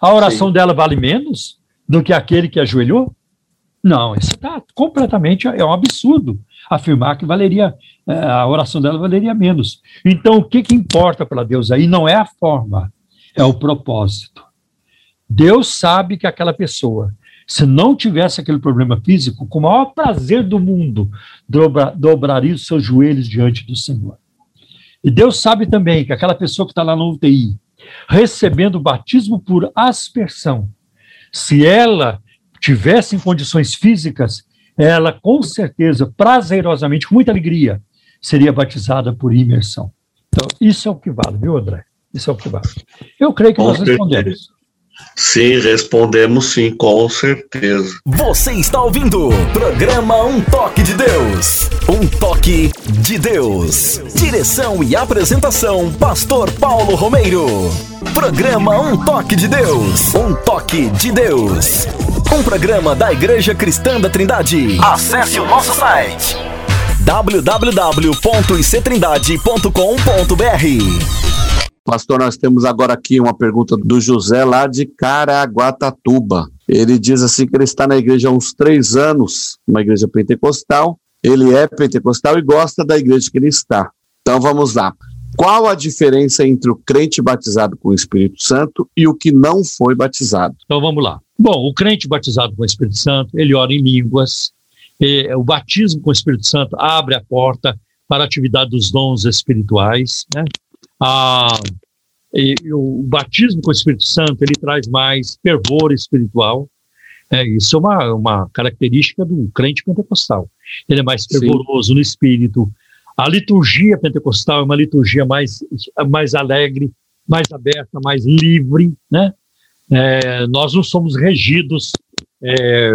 A oração dela vale menos do que aquele que ajoelhou? Não, isso está completamente é um absurdo afirmar que valeria eh, a oração dela valeria menos. Então, o que, que importa para Deus aí não é a forma, é o propósito. Deus sabe que aquela pessoa, se não tivesse aquele problema físico, com o maior prazer do mundo, dobra- dobraria os seus joelhos diante do Senhor. E Deus sabe também que aquela pessoa que está lá no UTI, recebendo o batismo por aspersão, se ela tivesse em condições físicas, ela com certeza, prazerosamente, com muita alegria, seria batizada por imersão. Então, isso é o que vale, viu, André? Isso é o que vale. Eu creio que nós respondemos. Sim, respondemos sim, com certeza. Você está ouvindo programa Um Toque de Deus. Um toque de Deus. Direção e apresentação: Pastor Paulo Romeiro. Programa Um Toque de Deus. Um toque de Deus. Um programa da Igreja Cristã da Trindade. Acesse o nosso site www.ictrindade.com.br. Pastor, nós temos agora aqui uma pergunta do José lá de Caraguatatuba. Ele diz assim que ele está na igreja há uns três anos, uma igreja pentecostal. Ele é pentecostal e gosta da igreja que ele está. Então vamos lá. Qual a diferença entre o crente batizado com o Espírito Santo e o que não foi batizado? Então vamos lá. Bom, o crente batizado com o Espírito Santo, ele ora em línguas. Eh, o batismo com o Espírito Santo abre a porta para a atividade dos dons espirituais. Né? Ah, e, o batismo com o Espírito Santo ele traz mais fervor espiritual. É, isso é uma, uma característica do crente pentecostal. Ele é mais Sim. fervoroso no espírito. A liturgia pentecostal é uma liturgia mais, mais alegre, mais aberta, mais livre, né? É, nós não somos regidos é,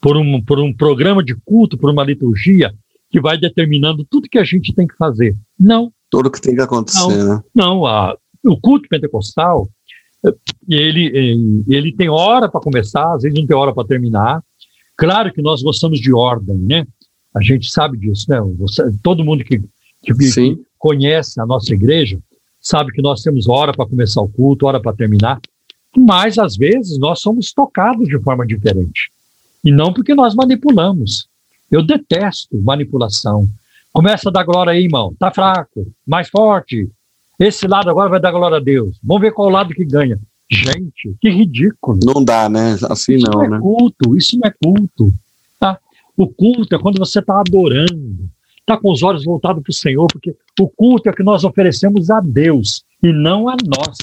por, um, por um programa de culto, por uma liturgia que vai determinando tudo que a gente tem que fazer. Não, Tudo que tem que acontecer, né? não. A, o culto pentecostal, eh, ele, eh, ele tem hora para começar, às vezes não tem hora para terminar. Claro que nós gostamos de ordem, né? A gente sabe disso, né? Você- todo mundo que, que, que conhece a nossa igreja sabe que nós temos hora para começar o culto, hora para terminar. Mas, às vezes, nós somos tocados de forma diferente. E não porque nós manipulamos. Eu detesto manipulação. Começa a dar glória aí, irmão. Tá fraco, mais forte. Esse lado agora vai dar glória a Deus. Vamos ver qual lado que ganha. Gente, que ridículo. Não dá, né? Assim Isso não, não é né? culto, isso não é culto. Tá? O culto é quando você está adorando, está com os olhos voltados para o Senhor, porque o culto é que nós oferecemos a Deus e não a nós.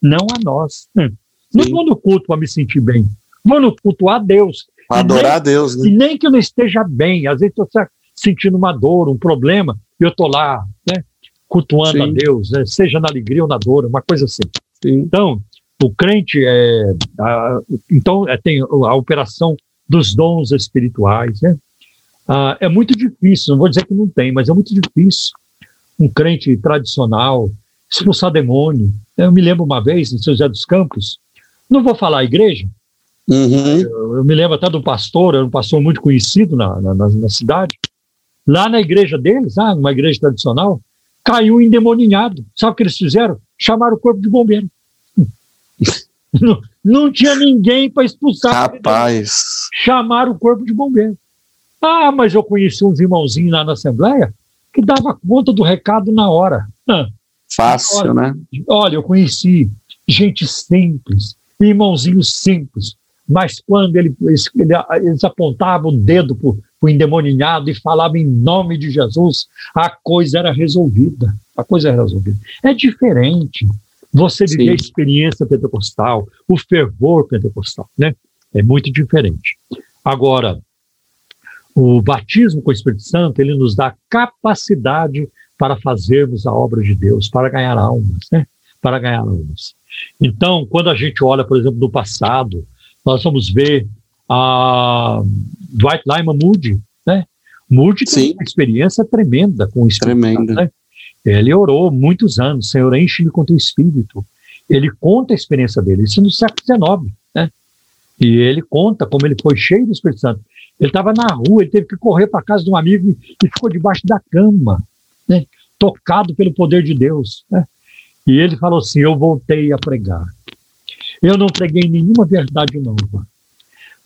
Não a nós. Hum. Não vou no culto para me sentir bem. Vou no culto a Deus. E nem- adorar a Deus, né? E nem que eu não esteja bem, às vezes estou sentindo uma dor, um problema, e eu estou lá, né, cultuando Sim. a Deus, né, seja na alegria ou na dor, uma coisa assim. Sim. Então, o crente é, a- então é, tem a operação dos dons espirituais, né? Ah, é muito difícil, não vou dizer que não tem, mas é muito difícil um crente tradicional expulsar demônio. Eu me lembro uma vez em São José dos Campos, não vou falar a igreja, Uhum. eu, eu me lembro até do pastor, era um pastor muito conhecido na, na, na- na cidade. Lá na igreja deles, ah, uma igreja tradicional, caiu endemoninhado. Sabe o que eles fizeram? Chamaram o corpo de bombeiro. (laughs) não, não tinha ninguém para expulsar. Rapaz. Chamaram o corpo de bombeiro. Ah, mas eu conheci uns irmãozinhos lá na Assembleia que dava conta do recado na hora. Ah, Fácil, né? Olha, eu conheci gente simples, irmãozinhos simples, mas quando ele- eles, ele- eles apontavam o dedo o endemoninhado e falavam em nome de Jesus, a coisa era resolvida. A coisa era resolvida. É diferente você viver Sim. a experiência pentecostal, o fervor pentecostal, né? É muito diferente. Agora, o batismo com o Espírito Santo, ele nos dá capacidade para fazermos a obra de Deus, para ganhar almas, né? Para ganhar almas. Então, quando a gente olha, por exemplo, no passado, nós vamos ver a Dwight Lyman Moody, né? Moody tem uma experiência tremenda com o Espírito Tremenda. Santo, né? Ele orou muitos anos, Senhor, enche-me com teu Espírito. Ele conta a experiência dele, isso no século XIX, né? E ele conta como ele foi cheio do Espírito Santo. Ele estava na rua, ele teve que correr para casa de um amigo e, e ficou debaixo da cama, né? tocado pelo poder de Deus. Né? E ele falou assim: Eu voltei a pregar. Eu não preguei nenhuma verdade nova,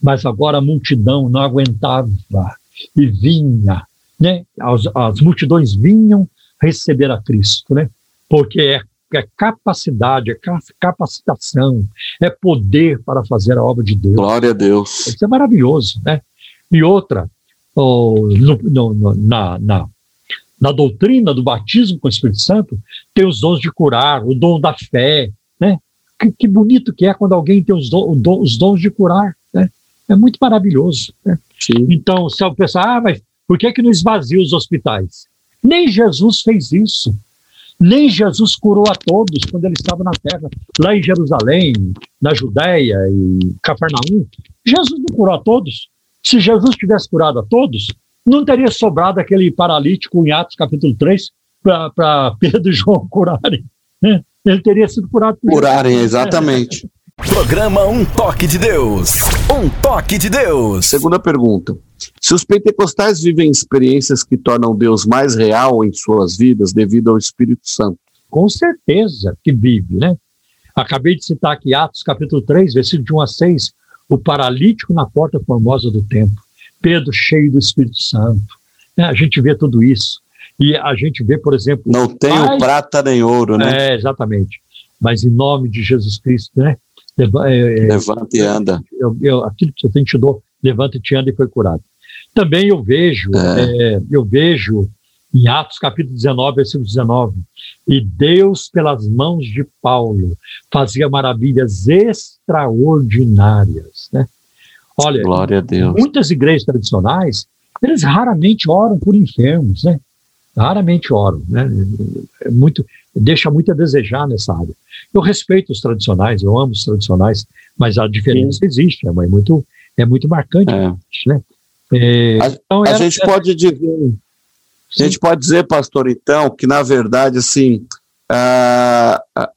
mas agora a multidão não aguentava e vinha, né? As, as multidões vinham receber a Cristo, né? Porque é, é capacidade, é ca- capacitação, é poder para fazer a obra de Deus. Glória a Deus. Isso é maravilhoso, né? E outra, oh, no- no- no- na, na, na doutrina do batismo com o Espírito Santo, tem os dons de curar, o dom da fé, né? Que, que bonito que é quando alguém tem os, dom- o dom- os dons de curar? É muito maravilhoso, né? Então, se eu pensar, ah, mas por que, que não esvazia os hospitais? Nem Jesus fez isso. Nem Jesus curou a todos quando ele estava na terra, lá em Jerusalém, na Judéia e Cafarnaum. Jesus não curou a todos. Se Jesus tivesse curado a todos, não teria sobrado aquele paralítico em Atos capítulo 3 para (laughs) Pedro e João curarem. né? Ele teria sido curado por Curarem, exatamente. Programa Um Toque de Deus. Um Toque de Deus. Segunda pergunta. Se os pentecostais vivem experiências que tornam Deus mais real em suas vidas devido ao Espírito Santo, com certeza que vive, né? Acabei de citar aqui Atos capítulo 3, versículo de 1 a 6, o paralítico na porta formosa do templo, Pedro cheio do Espírito Santo. né? A gente vê tudo isso. E a gente vê, por exemplo, não tenho prata nem ouro, né? é, exatamente, mas em nome de Jesus Cristo, né? Leva- é, é, Levanta e anda. eu, eu, aquilo que eu te dou, levanta e te anda e foi curado. Também eu vejo, é, eu vejo em Atos capítulo 19, versículo 19, e Deus pelas mãos de Paulo fazia maravilhas extraordinárias, né? Olha, Glória a Deus. muitas igrejas tradicionais, eles raramente oram por enfermos, né? Raramente oram, né? É muito, deixa muito a desejar nessa área. Eu respeito os tradicionais, eu amo os tradicionais, mas a diferença existe, é muito, é muito marcante, É. né? É, A- então, A era- gente pode dizer, a gente pode dizer, pastor, então, que na verdade, assim, ah, ah,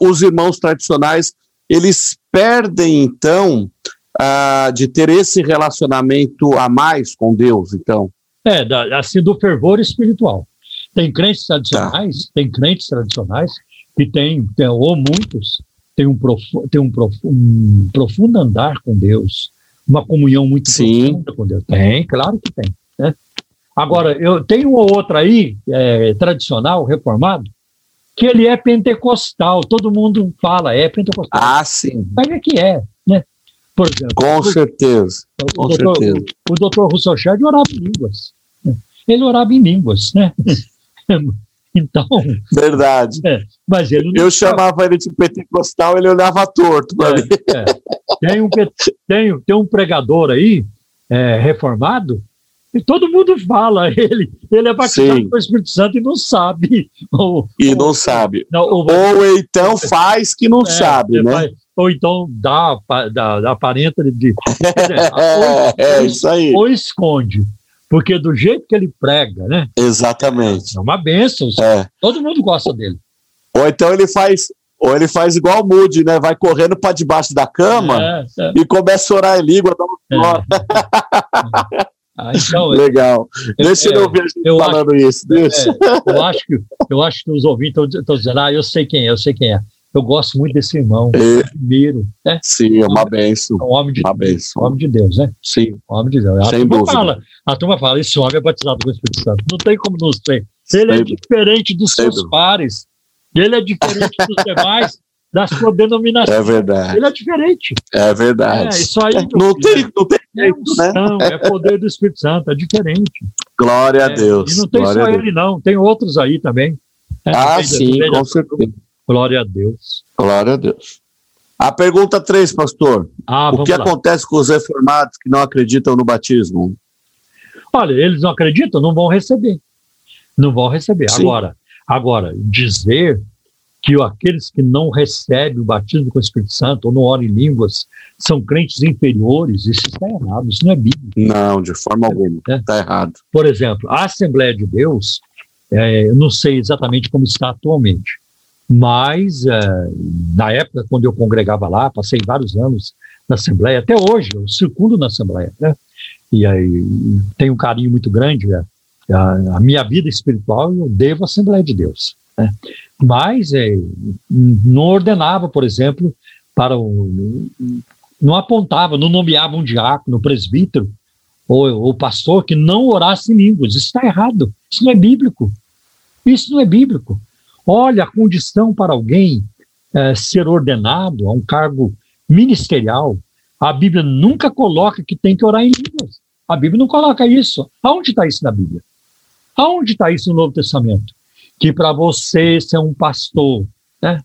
os irmãos tradicionais, eles perdem, então, ah, de ter esse relacionamento a mais com Deus, então. É, da- assim, do fervor espiritual. Tem crentes tradicionais, Tá. tem crentes tradicionais que tem, tem ou muitos, tem um, profu- tem um, profu- um profundo andar com Deus, uma comunhão muito Sim. profunda com Deus. Tem, claro que tem. né? Agora, eu tenho um ou outro aí, é, tradicional, reformado, que ele é pentecostal, todo mundo fala, é pentecostal. Ah, sim, Mas é que é, né? Por exemplo, com certeza. o com doutor, certeza. o doutor Rousseau Shedd orava em línguas. né? ele orava em línguas, né? (laughs) (laughs) Então, Verdade. é, mas ele Eu chamava ele de pentecostal, ele olhava torto para mim. É, é. Tem, um, tem, tem um pregador aí, é, reformado, e todo mundo fala, (laughs) ele, ele é batizado com o Espírito Santo e não sabe. (laughs) Ou, E não sabe. não, ou- Ou então faz que não é, sabe, é, né? vai- ou então dá, dá, dá aparenta de. de- É, é ou, isso aí. ou esconde. Porque do jeito que ele prega, né? Exatamente. É uma benção. É. Todo mundo gosta dele. Ou então ele faz, ou ele faz igual o Moody, né? Vai correndo para debaixo da cama É, é, e começa a orar em língua. dá um é. (laughs) Ah, então, (laughs) Legal. Deixa é, eu ouvir a gente eu falando isso. Deixa. É, eu, acho que, eu acho que os ouvintes estão dizendo, ah, eu sei quem é, eu sei quem é. Eu gosto muito desse irmão, É. primeiro, né? Sim, é uma benção. É um homem de Uma benção. um homem de Deus, né? Sim, Um homem de Deus. A Sem turma dúvida. fala, a turma fala, esse homem é batizado com o Espírito Santo. Não tem como não ser. Ele é Sem- diferente dos sem seus dúvida. pares. Ele é diferente dos (laughs) demais, da sua denominação. é verdade. Ele é diferente. É É, verdade. isso aí Não tem, não tem é jeito, né? unção, é poder do Espírito Santo, é diferente. Glória a É, Deus. E não tem Glória só a ele, não, tem outros aí também. É, Ah, sim, com certeza. Glória a Deus. Glória a Deus. A pergunta 3, pastor. Ah, o que lá. acontece com os reformados que não acreditam no batismo? Olha, eles não acreditam, não vão receber. Não vão receber. Sim. Agora, agora, dizer que aqueles que não recebem o batismo com o Espírito Santo ou não oram em línguas são crentes inferiores, isso está errado, isso não é bíblico. Não, de forma alguma. É. Está errado. Por exemplo, a Assembleia de Deus, é, eu não sei exatamente como está atualmente, mas é, na época, quando eu congregava lá, passei vários anos na Assembleia, até hoje, eu circulo na Assembleia, né? E aí tenho um carinho muito grande, é, a, minha vida espiritual eu devo à Assembleia de Deus. né? Mas é, não ordenava, por exemplo, para o. Não apontava, não nomeava um diácono, presbítero, ou o pastor que não orasse em línguas. Isso está errado. Isso não é bíblico. Isso não é bíblico. Olha, a condição para alguém eh, ser ordenado a um cargo ministerial, a Bíblia nunca coloca que tem que orar em línguas. A Bíblia não coloca isso. Aonde está isso na Bíblia? Aonde está isso no Novo Testamento? Que para você ser um pastor, né,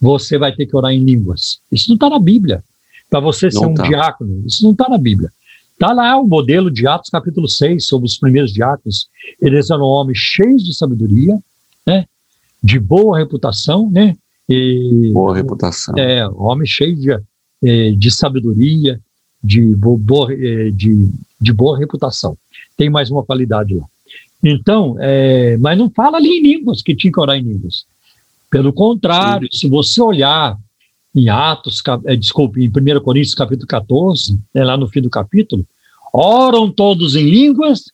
você vai ter que orar em línguas. Isso não está na Bíblia. Para você ser Não um tá. diácono, isso não está na Bíblia. Está lá o modelo de Atos capítulo 6, sobre os primeiros diáconos. Eles eram homens cheios de sabedoria, né? De boa reputação, né? E, Boa reputação. é, homem cheio de, eh, de sabedoria, de, bo- boa, eh, de, de boa reputação. Tem mais uma qualidade lá. Então, eh, mas não fala ali em línguas, que tinha que orar em línguas. Pelo contrário, se você olhar em Atos, eh, desculpe, em 1 Coríntios capítulo 14, né, lá no fim do capítulo, oram todos em línguas?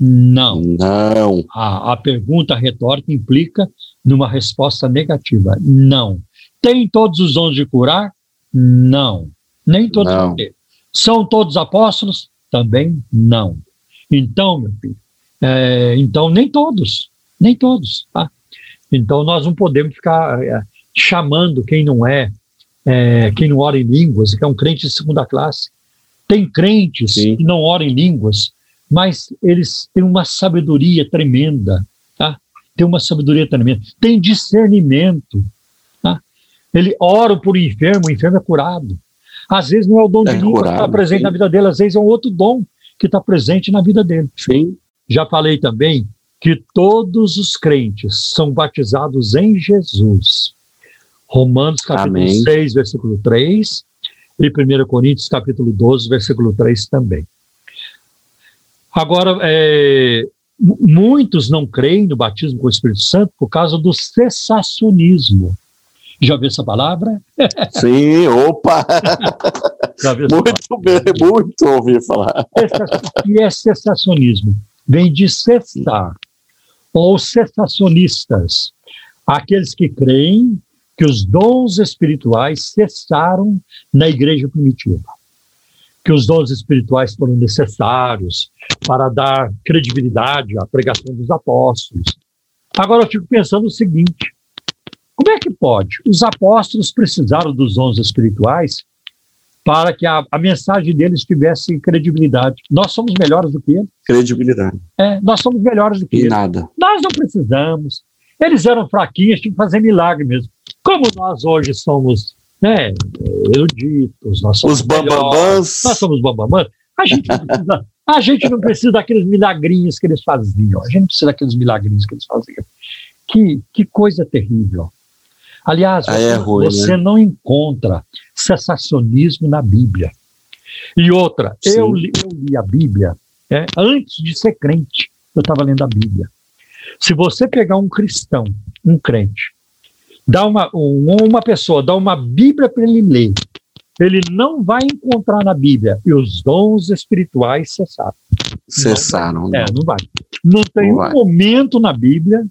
Não. Não. A, a pergunta retórica implica numa resposta negativa. Não. Tem todos os dons de curar? Não. Nem todos Não. vão ter. São todos apóstolos? Também não. Então, meu filho, é, então nem todos, nem todos. Tá? Então nós não podemos ficar é, chamando quem não é, é, quem não ora em línguas, que é um crente de segunda classe. Tem crentes Sim. que não oram em línguas, mas eles têm uma sabedoria tremenda? Tem uma sabedoria tremenda, tem discernimento, tá? Ele ora por um enfermo, o enfermo é curado. Às vezes não é o dom É de língua que está presente sim. na vida dele, às vezes é um outro dom que está presente na vida dele. Sim. Já falei também que todos os crentes são batizados em Jesus. Romanos capítulo Amém. 6, versículo 3 e 1 Coríntios capítulo 12, versículo 3 também. Agora, é, muitos não creem no batismo com o Espírito Santo por causa do cessacionismo. Já viu essa palavra? (laughs) Sim, opa! Já viu essa Muito bem, muito ouvi falar. O que é cessacionismo? Vem de cessar, ou cessacionistas, aqueles que creem que os dons espirituais cessaram na igreja primitiva, que os dons espirituais foram necessários para dar credibilidade à pregação dos apóstolos. Agora eu fico pensando o seguinte: como é que pode? Os apóstolos precisaram dos dons espirituais para que a, a mensagem deles tivesse credibilidade. Nós somos melhores do que eles. Credibilidade. É, nós somos melhores do que E eles. nada. Nós não precisamos. Eles eram fraquinhos, tinham que fazer milagre mesmo. Como nós hoje somos né, eruditos, nós somos Os bambambãs. nós somos bambambãs, a gente não precisa, a gente não precisa daqueles milagrinhos que eles faziam. A gente não precisa daqueles milagrinhos que eles faziam. Que, que coisa terrível. Aliás, você, é ruim, você não encontra cessacionismo na Bíblia. E outra, eu li, eu li a Bíblia é, antes de ser crente. Eu estava lendo a Bíblia. Se você pegar um cristão, um crente, dá uma, um- uma pessoa, dá uma Bíblia para ele ler, ele não vai encontrar na Bíblia e os dons espirituais cessaram. Cessaram. É, não vai. Não tem Não um vai. momento na Bíblia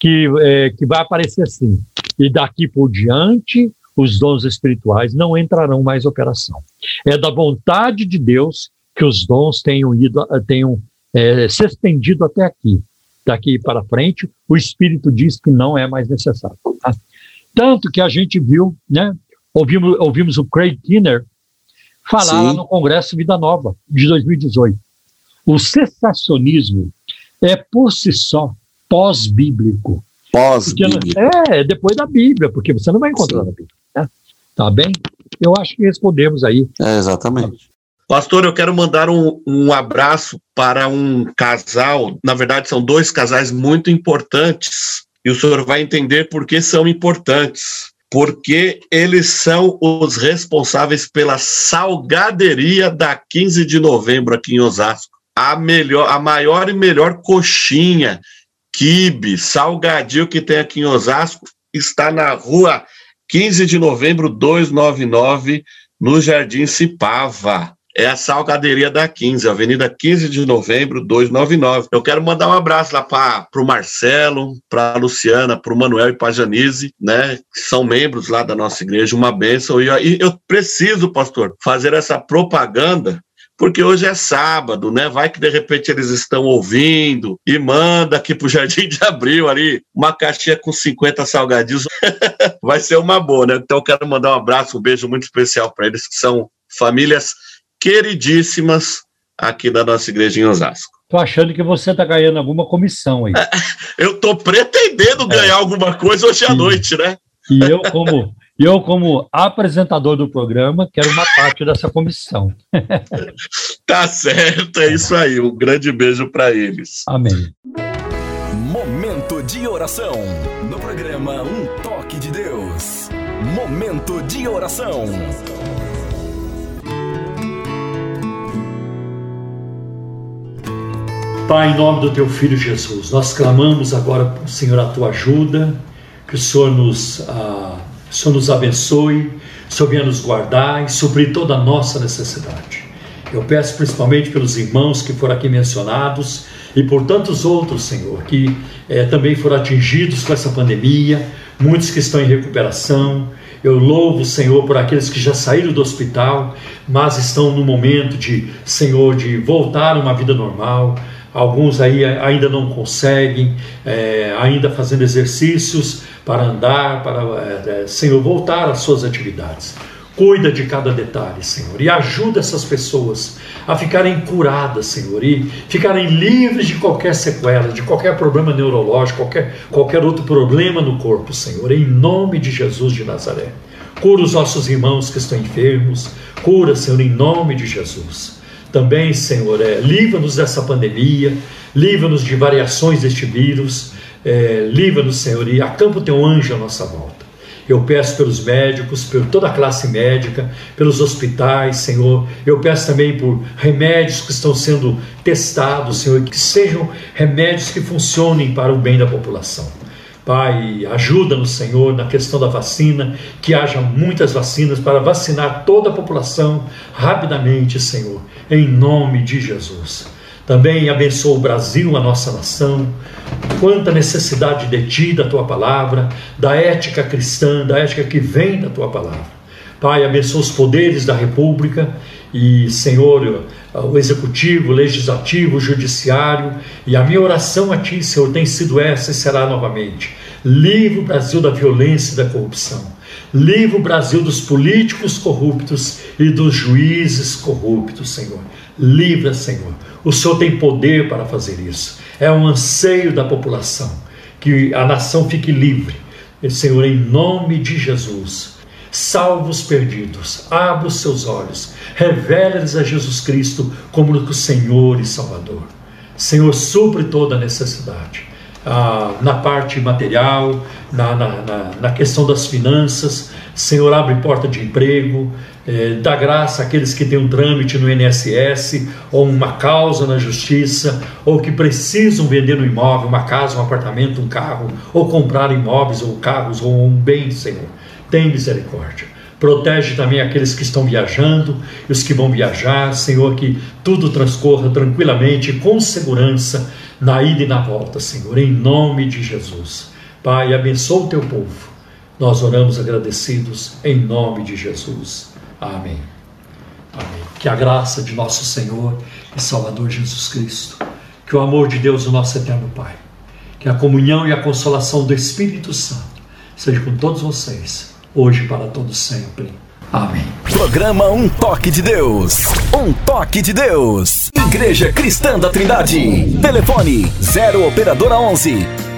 que, é, que vai aparecer assim. E daqui por diante, os dons espirituais não entrarão mais em operação. É da vontade de Deus que os dons tenham ido, tenham é, se estendido até aqui. Daqui para frente, o Espírito diz que não é mais necessário. Tanto que a gente viu, né? Ouvimos, ouvimos o Craig Kinner falar Sim. lá no Congresso Vida Nova, de 2018. O cessacionismo é, por si só, pós-bíblico. Pós-Bíblia. É, depois da Bíblia, porque você não vai encontrar Sim. na Bíblia. Né? Tá bem? Eu acho que respondemos aí. É, exatamente. Pastor, eu quero mandar um, um abraço para um casal. Na verdade, são dois casais muito importantes. E o senhor vai entender por que são importantes. Porque eles são os responsáveis pela salgaderia da 15 de novembro aqui em Osasco. A, melhor, a maior e melhor coxinha, quibe, salgadio que tem aqui em Osasco está na rua 15 de novembro 299, no Jardim Cipava. É a Salgaderia da 15, Avenida 15 de Novembro, 299. Eu quero mandar um abraço lá para o Marcelo, para a Luciana, para o Manuel e para a Janise, né? Que são membros lá da nossa igreja, uma bênção. E, e eu preciso, pastor, fazer essa propaganda porque hoje é sábado, né? Vai que de repente eles estão ouvindo e manda aqui pro Jardim de Abril ali uma caixinha com 50 salgadinhos. (laughs) Vai ser uma boa, né? Então eu quero mandar um abraço, um beijo muito especial para eles, que são famílias queridíssimas aqui da nossa igreja em Osasco. Tô achando que você tá ganhando alguma comissão aí. Eu tô pretendendo ganhar alguma coisa hoje à Sim. noite, né? E eu, como, eu, como apresentador do programa, quero uma parte dessa comissão. (laughs) Tá certo, é isso aí. Um grande beijo para eles. Amém. Momento de oração. No programa Um Toque de Deus. Momento de oração. Pai, em nome do teu filho Jesus, nós clamamos agora, Senhor, a tua ajuda, que o Senhor nos, ah, o Senhor nos abençoe, o Senhor venha nos guardar e suprir toda a nossa necessidade. Eu peço principalmente pelos irmãos que foram aqui mencionados e por tantos outros, Senhor, que eh, também foram atingidos com essa pandemia, muitos que estão em recuperação. Eu louvo, Senhor, por aqueles que já saíram do hospital, mas estão no momento de, Senhor, de voltar a uma vida normal. Alguns aí ainda não conseguem, eh, ainda fazendo exercícios para andar, para, eh, Senhor, voltar às suas atividades. Cuida de cada detalhe, Senhor, e ajuda essas pessoas a ficarem curadas, Senhor, e ficarem livres de qualquer sequela, de qualquer problema neurológico, qualquer, qualquer outro problema no corpo, Senhor, em nome de Jesus de Nazaré. Cura os nossos irmãos que estão enfermos, cura, Senhor, em nome de Jesus. Também, Senhor, é, livra-nos dessa pandemia, livra-nos de variações deste vírus, é, livra-nos, Senhor, e acampa o teu anjo à nossa volta. Eu peço pelos médicos, por toda a classe médica, pelos hospitais, Senhor. Eu peço também por remédios que estão sendo testados, Senhor, que sejam remédios que funcionem para o bem da população. Pai, ajuda-nos, Senhor, na questão da vacina, que haja muitas vacinas para vacinar toda a população rapidamente, Senhor, em nome de Jesus. Também abençoa o Brasil, a nossa nação. Quanta necessidade de ti, da tua palavra, da ética cristã, da ética que vem da tua palavra. Pai, abençoa os poderes da República e, Senhor, o executivo, o legislativo, o judiciário. E a minha oração a ti, Senhor, tem sido essa e será novamente. Livre o Brasil da violência e da corrupção. Livre o Brasil dos políticos corruptos e dos juízes corruptos, Senhor. Livra, Senhor. O Senhor tem poder para fazer isso. É um anseio da população que a nação fique livre. Senhor, em nome de Jesus, salva os perdidos, abra os seus olhos, revela-lhes a Jesus Cristo como o Senhor e Salvador. Senhor, supre toda necessidade. Ah, na parte material, na, na, na, na, questão das finanças, Senhor, abre porta de emprego, eh, dá graça àqueles que têm um trâmite no INSS, ou uma causa na justiça, ou que precisam vender um imóvel, uma casa, um apartamento, um carro, ou comprar imóveis, ou carros, ou um bem, Senhor. Tem misericórdia. Protege também aqueles que estão viajando e os que vão viajar, Senhor, que tudo transcorra tranquilamente, com segurança, na ida e na volta, Senhor, em nome de Jesus. Pai, abençoa o teu povo. Nós oramos agradecidos em nome de Jesus. Amém. Amém. Que a graça de nosso Senhor e Salvador Jesus Cristo, que o amor de Deus, o nosso eterno Pai, que a comunhão e a consolação do Espírito Santo seja com todos vocês hoje para todos sempre. Amém. Programa Um Toque de Deus. Um Toque de Deus. Igreja Cristã da Trindade. Telefone 0 Operadora 11